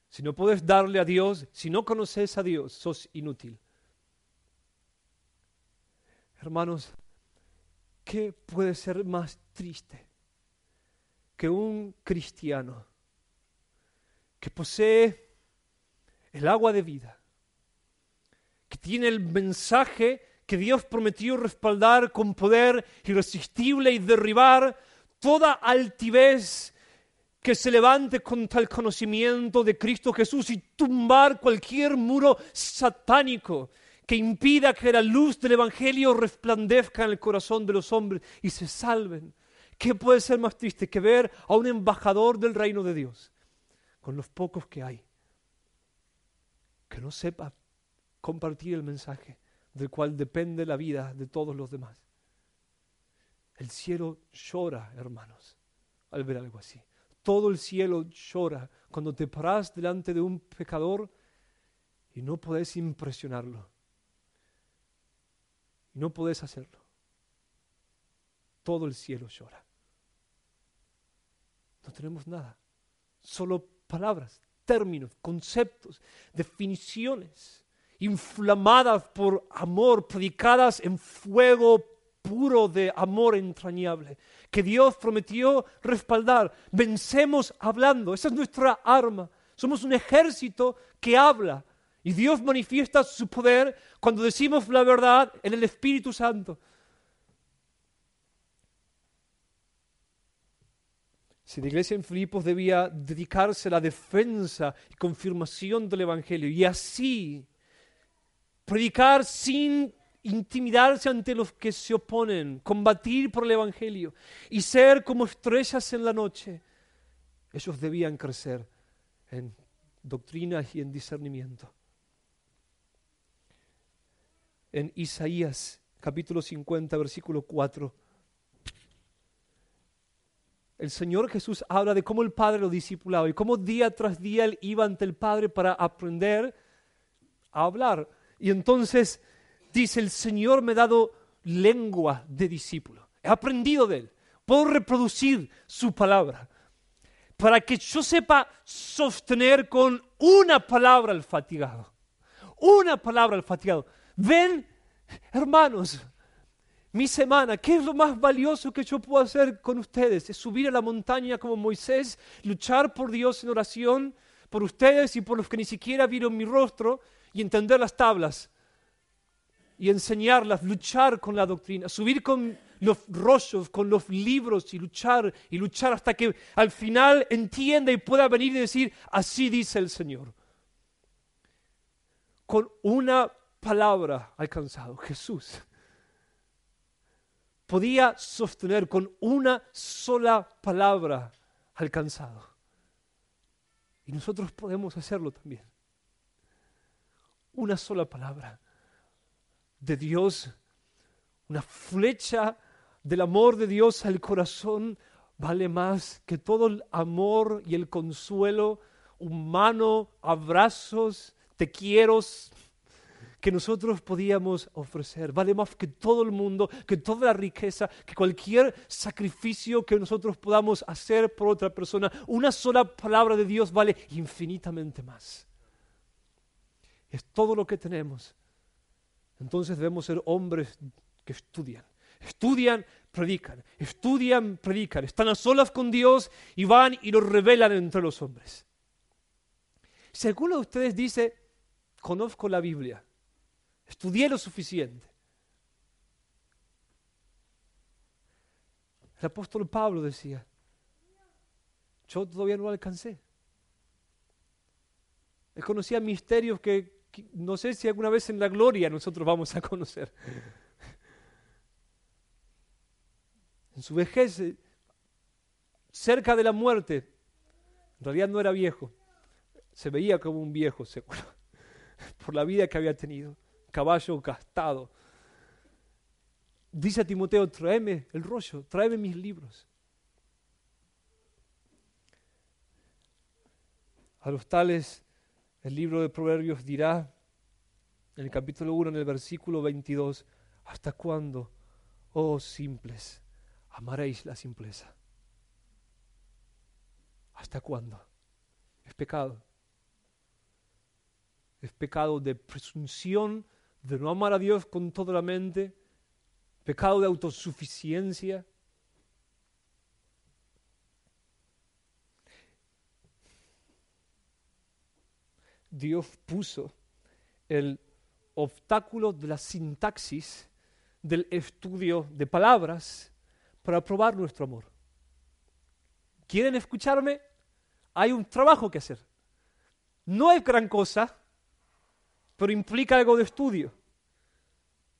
Si no puedes darle a Dios, si no conoces a Dios, sos inútil. Hermanos, ¿qué puede ser más triste que un cristiano que posee el agua de vida, que tiene el mensaje que Dios prometió respaldar con poder irresistible y derribar toda altivez que se levante contra el conocimiento de Cristo Jesús y tumbar cualquier muro satánico que impida que la luz del Evangelio resplandezca en el corazón de los hombres y se salven. ¿Qué puede ser más triste que ver a un embajador del reino de Dios con los pocos que hay? Que no sepa compartir el mensaje del cual depende la vida de todos los demás. El cielo llora, hermanos, al ver algo así. Todo el cielo llora cuando te paras delante de un pecador y no podés impresionarlo. Y no podés hacerlo. Todo el cielo llora. No tenemos nada. Solo palabras, términos, conceptos, definiciones inflamadas por amor, predicadas en fuego puro de amor entrañable, que Dios prometió respaldar. Vencemos hablando, esa es nuestra arma. Somos un ejército que habla y Dios manifiesta su poder cuando decimos la verdad en el Espíritu Santo. Si la iglesia en Filipos debía dedicarse a la defensa y confirmación del Evangelio y así predicar sin intimidarse ante los que se oponen, combatir por el Evangelio y ser como estrellas en la noche. Ellos debían crecer en doctrina y en discernimiento. en Isaías capítulo 50, versículo 4. El Señor Jesús habla de cómo el Padre lo discipulaba y cómo día tras día él iba ante el Padre para aprender a hablar. Y entonces dice, el Señor me ha dado lengua de discípulo. He aprendido de él. Puedo reproducir su palabra. Para que yo sepa sostener con una palabra al fatigado. Una palabra al fatigado. Ven, hermanos, mi semana, ¿qué es lo más valioso que yo puedo hacer con ustedes? Es subir a la montaña como Moisés, luchar por Dios en oración, por ustedes y por los que ni siquiera vieron mi rostro, y entender las tablas y enseñarlas, luchar con la doctrina, subir con los rollos, con los libros y luchar y luchar hasta que al final entienda y pueda venir y decir, así dice el Señor. Con una palabra alcanzado, Jesús podía sostener con una sola palabra alcanzado. Y nosotros podemos hacerlo también. Una sola palabra de Dios, una flecha del amor de Dios al corazón vale más que todo el amor y el consuelo humano, abrazos, te quiero, que nosotros podíamos ofrecer. Vale más que todo el mundo, que toda la riqueza, que cualquier sacrificio que nosotros podamos hacer por otra persona. Una sola palabra de Dios vale infinitamente más. Es todo lo que tenemos. Entonces debemos ser hombres que estudian. Estudian, predican. Estudian, predican. Están a solas con Dios y van y lo revelan entre los hombres. Si alguno de ustedes dice, conozco la Biblia, Estudié lo suficiente. El apóstol Pablo decía, yo todavía no lo alcancé. Él conocía misterios que, no sé si alguna vez en la gloria nosotros vamos a conocer. [LAUGHS] En su vejez, eh, cerca de la muerte, en realidad no era viejo, se veía como un viejo, seguro, [LAUGHS] por la vida que había tenido caballo gastado. Dice a Timoteo, tráeme el rollo, tráeme mis libros. A los tales, el libro de Proverbios dirá, en el capítulo 1, en el versículo 22, ¿hasta cuándo, oh simples, amaréis la simpleza? ¿Hasta cuándo? Es pecado. Es pecado de presunción de no amar a Dios con toda la mente, pecado de autosuficiencia. Dios puso el obstáculo de la sintaxis del estudio de palabras para probar nuestro amor. ¿Quieren escucharme? Hay un trabajo que hacer. No es gran cosa, pero implica algo de estudio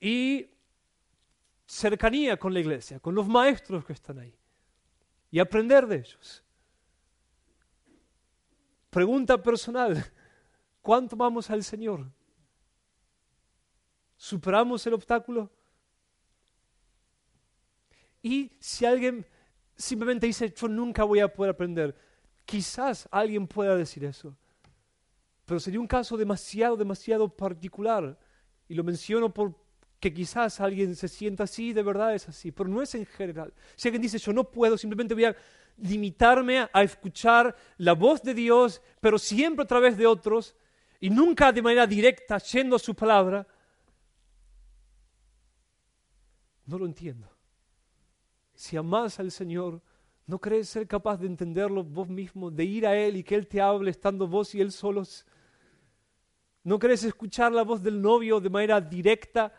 y cercanía con la iglesia, con los maestros que están ahí y aprender de ellos. Pregunta personal, ¿cuánto vamos al Señor? ¿Superamos el obstáculo? Y si alguien simplemente dice, yo nunca voy a poder aprender, quizás alguien pueda decir eso. Pero sería un caso demasiado, demasiado particular. Y lo menciono porque quizás alguien se sienta así, de verdad es así, pero no es en general. Si alguien dice, yo no puedo, simplemente voy a limitarme a escuchar la voz de Dios, pero siempre a través de otros, y nunca de manera directa, yendo a su palabra, no lo entiendo. Si amas al Señor, ¿no crees ser capaz de entenderlo vos mismo, de ir a Él y que Él te hable estando vos y Él solos? ¿No querés escuchar la voz del novio de manera directa,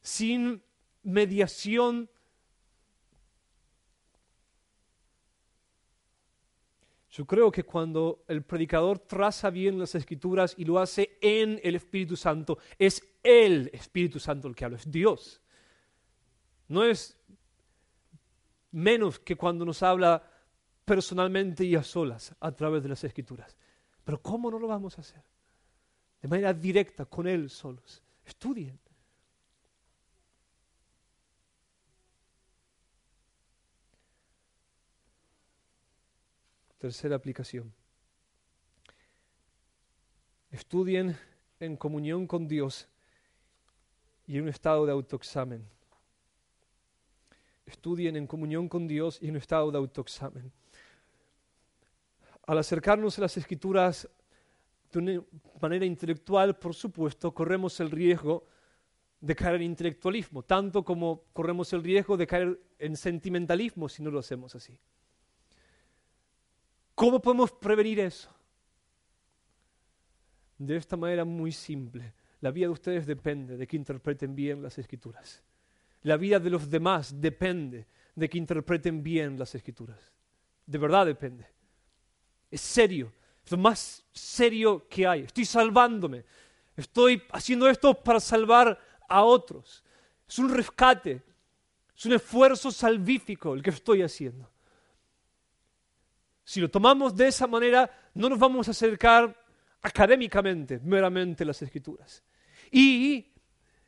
sin mediación? Yo creo que cuando el predicador traza bien las escrituras y lo hace en el Espíritu Santo, es el Espíritu Santo el que habla, es Dios. No es menos que cuando nos habla personalmente y a solas a través de las escrituras. Pero ¿cómo no lo vamos a hacer? de manera directa con Él solos. Estudien. Tercera aplicación. Estudien en comunión con Dios y en un estado de autoexamen. Estudien en comunión con Dios y en un estado de autoexamen. Al acercarnos a las escrituras de una manera intelectual, por supuesto, corremos el riesgo de caer en intelectualismo, tanto como corremos el riesgo de caer en sentimentalismo si no lo hacemos así. ¿Cómo podemos prevenir eso? De esta manera muy simple. La vida de ustedes depende de que interpreten bien las escrituras. La vida de los demás depende de que interpreten bien las escrituras. De verdad depende. Es serio. Es lo más serio que hay. Estoy salvándome. Estoy haciendo esto para salvar a otros. Es un rescate. Es un esfuerzo salvífico el que estoy haciendo. Si lo tomamos de esa manera, no nos vamos a acercar académicamente meramente las escrituras. Y,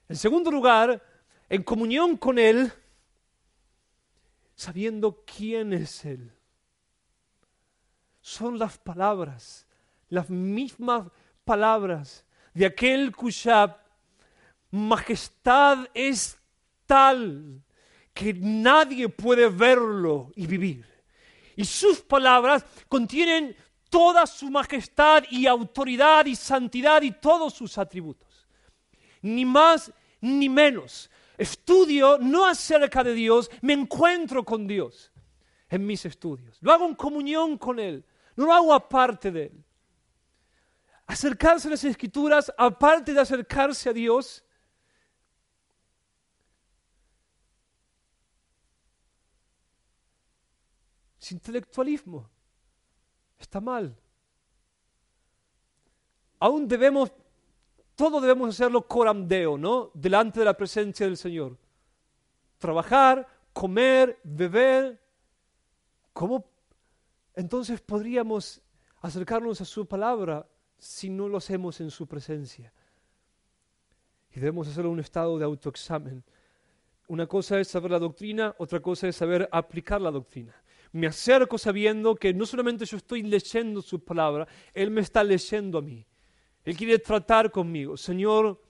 en segundo lugar, en comunión con Él, sabiendo quién es Él. Son las palabras, las mismas palabras de aquel cuya majestad es tal que nadie puede verlo y vivir. Y sus palabras contienen toda su majestad y autoridad y santidad y todos sus atributos. Ni más ni menos. Estudio no acerca de Dios, me encuentro con Dios en mis estudios. Lo hago en comunión con Él, no lo hago aparte de Él. Acercarse a las escrituras, aparte de acercarse a Dios, es intelectualismo. Está mal. Aún debemos, todo debemos hacerlo corandeo, ¿no? Delante de la presencia del Señor. Trabajar, comer, beber. ¿Cómo entonces podríamos acercarnos a su palabra si no lo hacemos en su presencia? Y debemos hacerlo en un estado de autoexamen. Una cosa es saber la doctrina, otra cosa es saber aplicar la doctrina me acerco sabiendo que no solamente yo estoy leyendo su palabra, Él me está leyendo a mí. Él quiere tratar conmigo. Señor,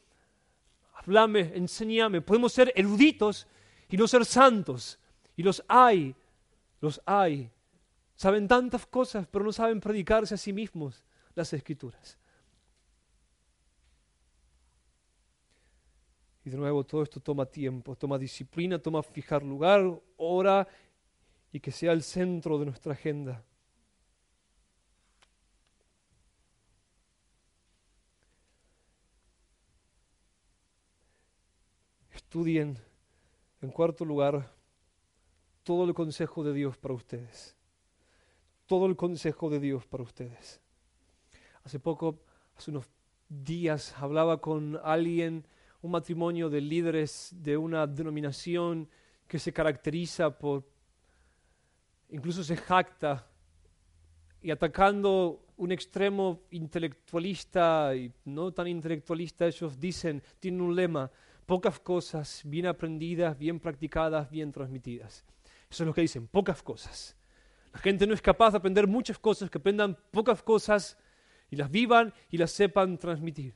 háblame, enséñame. Podemos ser eruditos y no ser santos. Y los hay, los hay. Saben tantas cosas, pero no saben predicarse a sí mismos las escrituras. Y de nuevo, todo esto toma tiempo, toma disciplina, toma fijar lugar, hora y que sea el centro de nuestra agenda. Estudien, en cuarto lugar, todo el consejo de Dios para ustedes. Todo el consejo de Dios para ustedes. Hace poco, hace unos días, hablaba con alguien, un matrimonio de líderes de una denominación que se caracteriza por incluso se jacta y atacando un extremo intelectualista y no tan intelectualista, ellos dicen, tienen un lema, pocas cosas bien aprendidas, bien practicadas, bien transmitidas. Eso es lo que dicen, pocas cosas. La gente no es capaz de aprender muchas cosas, que aprendan pocas cosas y las vivan y las sepan transmitir.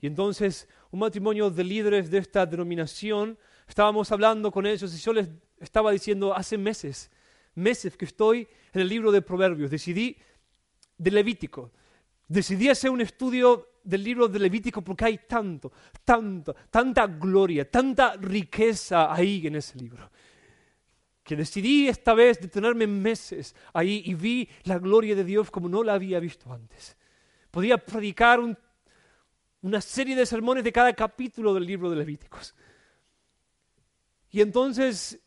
Y entonces un matrimonio de líderes de esta denominación, estábamos hablando con ellos y yo les estaba diciendo hace meses, meses que estoy en el libro de Proverbios. Decidí de Levítico. Decidí hacer un estudio del libro de Levítico porque hay tanto, tanto, tanta gloria, tanta riqueza ahí en ese libro. Que decidí esta vez detenerme meses ahí y vi la gloria de Dios como no la había visto antes. Podía predicar una serie de sermones de cada capítulo del libro de Levíticos. Y entonces es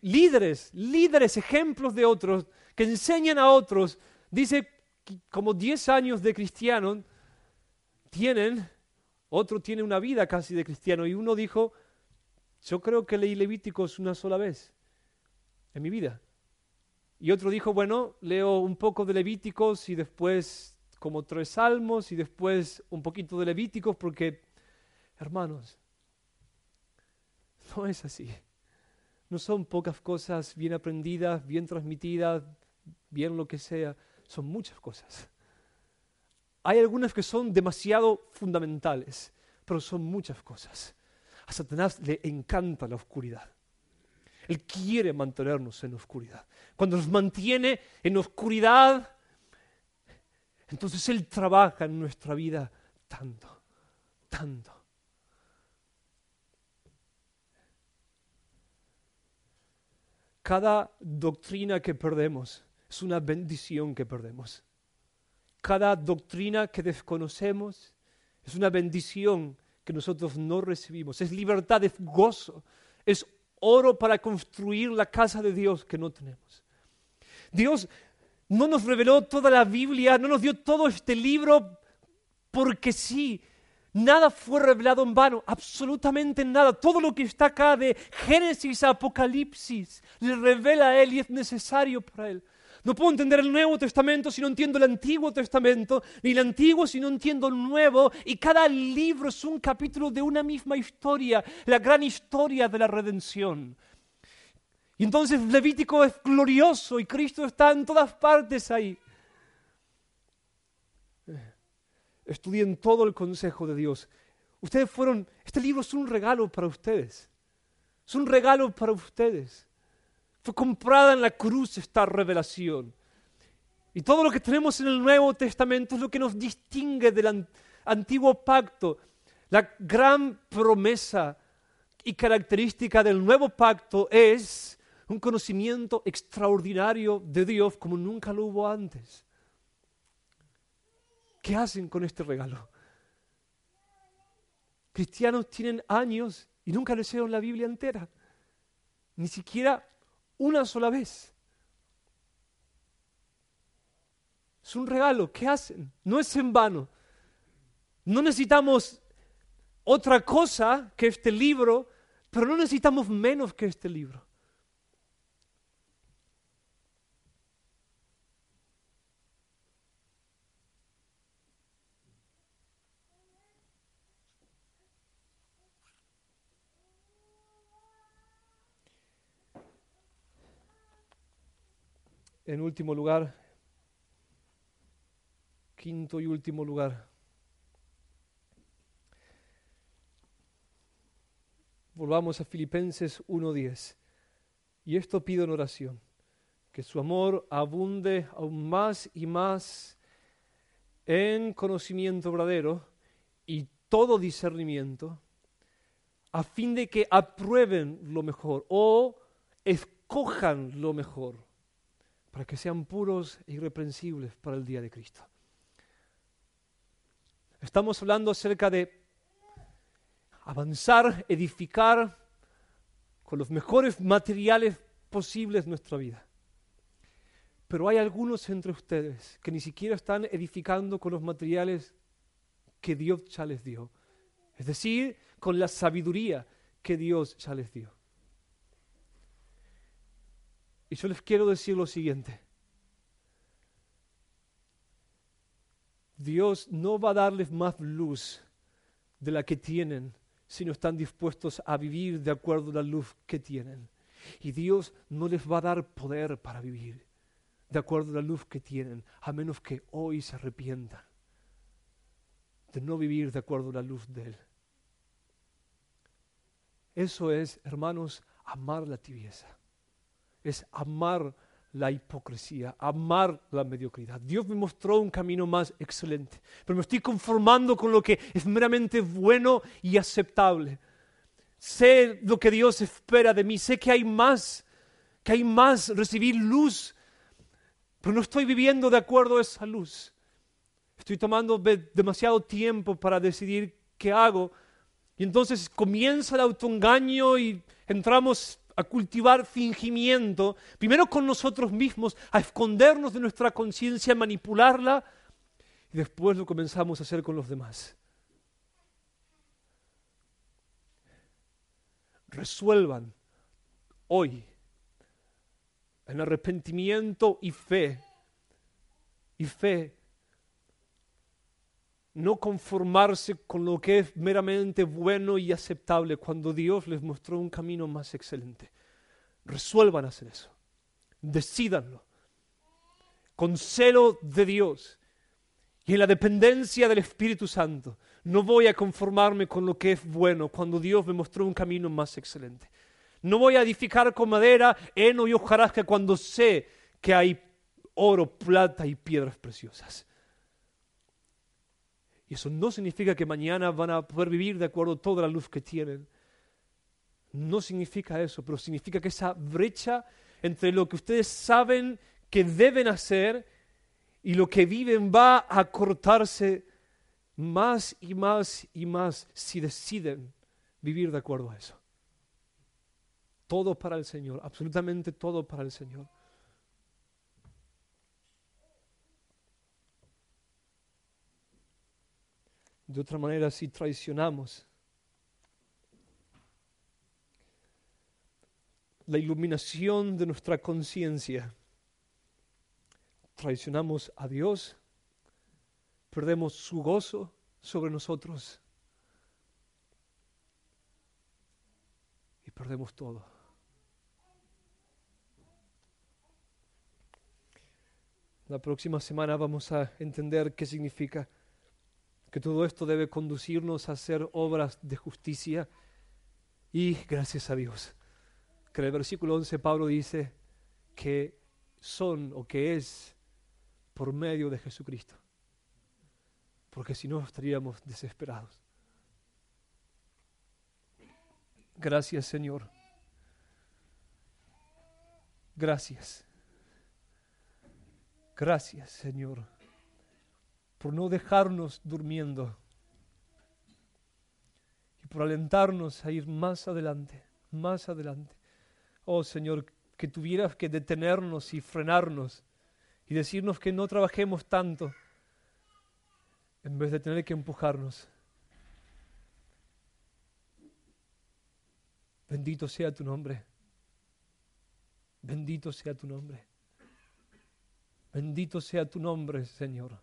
líderes, líderes, ejemplos de otros, que enseñan a otros. Dice como 10 años de cristiano tienen, otro tiene una vida casi de cristiano, y uno dijo, yo creo que leí Levíticos una sola vez en mi vida. Y otro dijo, bueno, leo un poco de Levíticos y después como tres salmos y después un poquito de Levíticos porque, hermanos, no es así. No son pocas cosas bien aprendidas, bien transmitidas, bien lo que sea, son muchas cosas. Hay algunas que son demasiado fundamentales, pero son muchas cosas. A Satanás le encanta la oscuridad. Él quiere mantenernos en oscuridad. Cuando nos mantiene en oscuridad, entonces Él trabaja en nuestra vida tanto, tanto. Cada doctrina que perdemos es una bendición que perdemos. Cada doctrina que desconocemos es una bendición que nosotros no recibimos. Es libertad, es gozo, es oro para construir la casa de Dios que no tenemos. Dios no nos reveló toda la Biblia, no nos dio todo este libro porque sí. Nada fue revelado en vano, absolutamente nada. Todo lo que está acá de Génesis a Apocalipsis le revela a Él y es necesario para Él. No puedo entender el Nuevo Testamento si no entiendo el Antiguo Testamento, ni el Antiguo si no entiendo el Nuevo. Y cada libro es un capítulo de una misma historia, la gran historia de la redención. Y entonces Levítico es glorioso y Cristo está en todas partes ahí. Estudien todo el consejo de Dios. Ustedes fueron, este libro es un regalo para ustedes. Es un regalo para ustedes. Fue comprada en la cruz esta revelación. Y todo lo que tenemos en el Nuevo Testamento es lo que nos distingue del antiguo pacto. La gran promesa y característica del nuevo pacto es un conocimiento extraordinario de Dios como nunca lo hubo antes. ¿Qué hacen con este regalo? Cristianos tienen años y nunca leyeron la Biblia entera. Ni siquiera una sola vez. Es un regalo. ¿Qué hacen? No es en vano. No necesitamos otra cosa que este libro, pero no necesitamos menos que este libro. En último lugar, quinto y último lugar, volvamos a Filipenses 1.10. Y esto pido en oración, que su amor abunde aún más y más en conocimiento verdadero y todo discernimiento, a fin de que aprueben lo mejor o escojan lo mejor para que sean puros e irreprensibles para el día de Cristo. Estamos hablando acerca de avanzar, edificar con los mejores materiales posibles nuestra vida. Pero hay algunos entre ustedes que ni siquiera están edificando con los materiales que Dios ya les dio. Es decir, con la sabiduría que Dios ya les dio. Y yo les quiero decir lo siguiente. Dios no va a darles más luz de la que tienen si no están dispuestos a vivir de acuerdo a la luz que tienen. Y Dios no les va a dar poder para vivir de acuerdo a la luz que tienen, a menos que hoy se arrepientan de no vivir de acuerdo a la luz de Él. Eso es, hermanos, amar la tibieza es amar la hipocresía, amar la mediocridad. Dios me mostró un camino más excelente, pero me estoy conformando con lo que es meramente bueno y aceptable. Sé lo que Dios espera de mí, sé que hay más, que hay más, recibir luz, pero no estoy viviendo de acuerdo a esa luz. Estoy tomando demasiado tiempo para decidir qué hago. Y entonces comienza el autoengaño y entramos a cultivar fingimiento, primero con nosotros mismos, a escondernos de nuestra conciencia, a manipularla, y después lo comenzamos a hacer con los demás. Resuelvan hoy en arrepentimiento y fe, y fe, no conformarse con lo que es meramente bueno y aceptable cuando Dios les mostró un camino más excelente. Resuelvan hacer eso. Decídanlo. con celo de Dios y en la dependencia del Espíritu Santo. No voy a conformarme con lo que es bueno cuando Dios me mostró un camino más excelente. No voy a edificar con madera, heno y hojarasca cuando sé que hay oro, plata y piedras preciosas. Y eso no significa que mañana van a poder vivir de acuerdo a toda la luz que tienen. No significa eso, pero significa que esa brecha entre lo que ustedes saben que deben hacer y lo que viven va a cortarse más y más y más si deciden vivir de acuerdo a eso. Todo para el Señor, absolutamente todo para el Señor. De otra manera, si traicionamos la iluminación de nuestra conciencia, traicionamos a Dios, perdemos su gozo sobre nosotros y perdemos todo. La próxima semana vamos a entender qué significa que todo esto debe conducirnos a hacer obras de justicia y gracias a Dios. Que en el versículo 11 Pablo dice que son o que es por medio de Jesucristo. Porque si no estaríamos desesperados. Gracias Señor. Gracias. Gracias Señor por no dejarnos durmiendo y por alentarnos a ir más adelante, más adelante. Oh Señor, que tuvieras que detenernos y frenarnos y decirnos que no trabajemos tanto en vez de tener que empujarnos. Bendito sea tu nombre. Bendito sea tu nombre. Bendito sea tu nombre, Señor.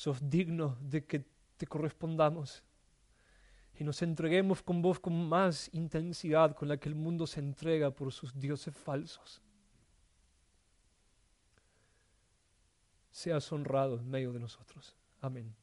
Sos digno de que te correspondamos y nos entreguemos con vos con más intensidad con la que el mundo se entrega por sus dioses falsos. Seas honrado en medio de nosotros. Amén.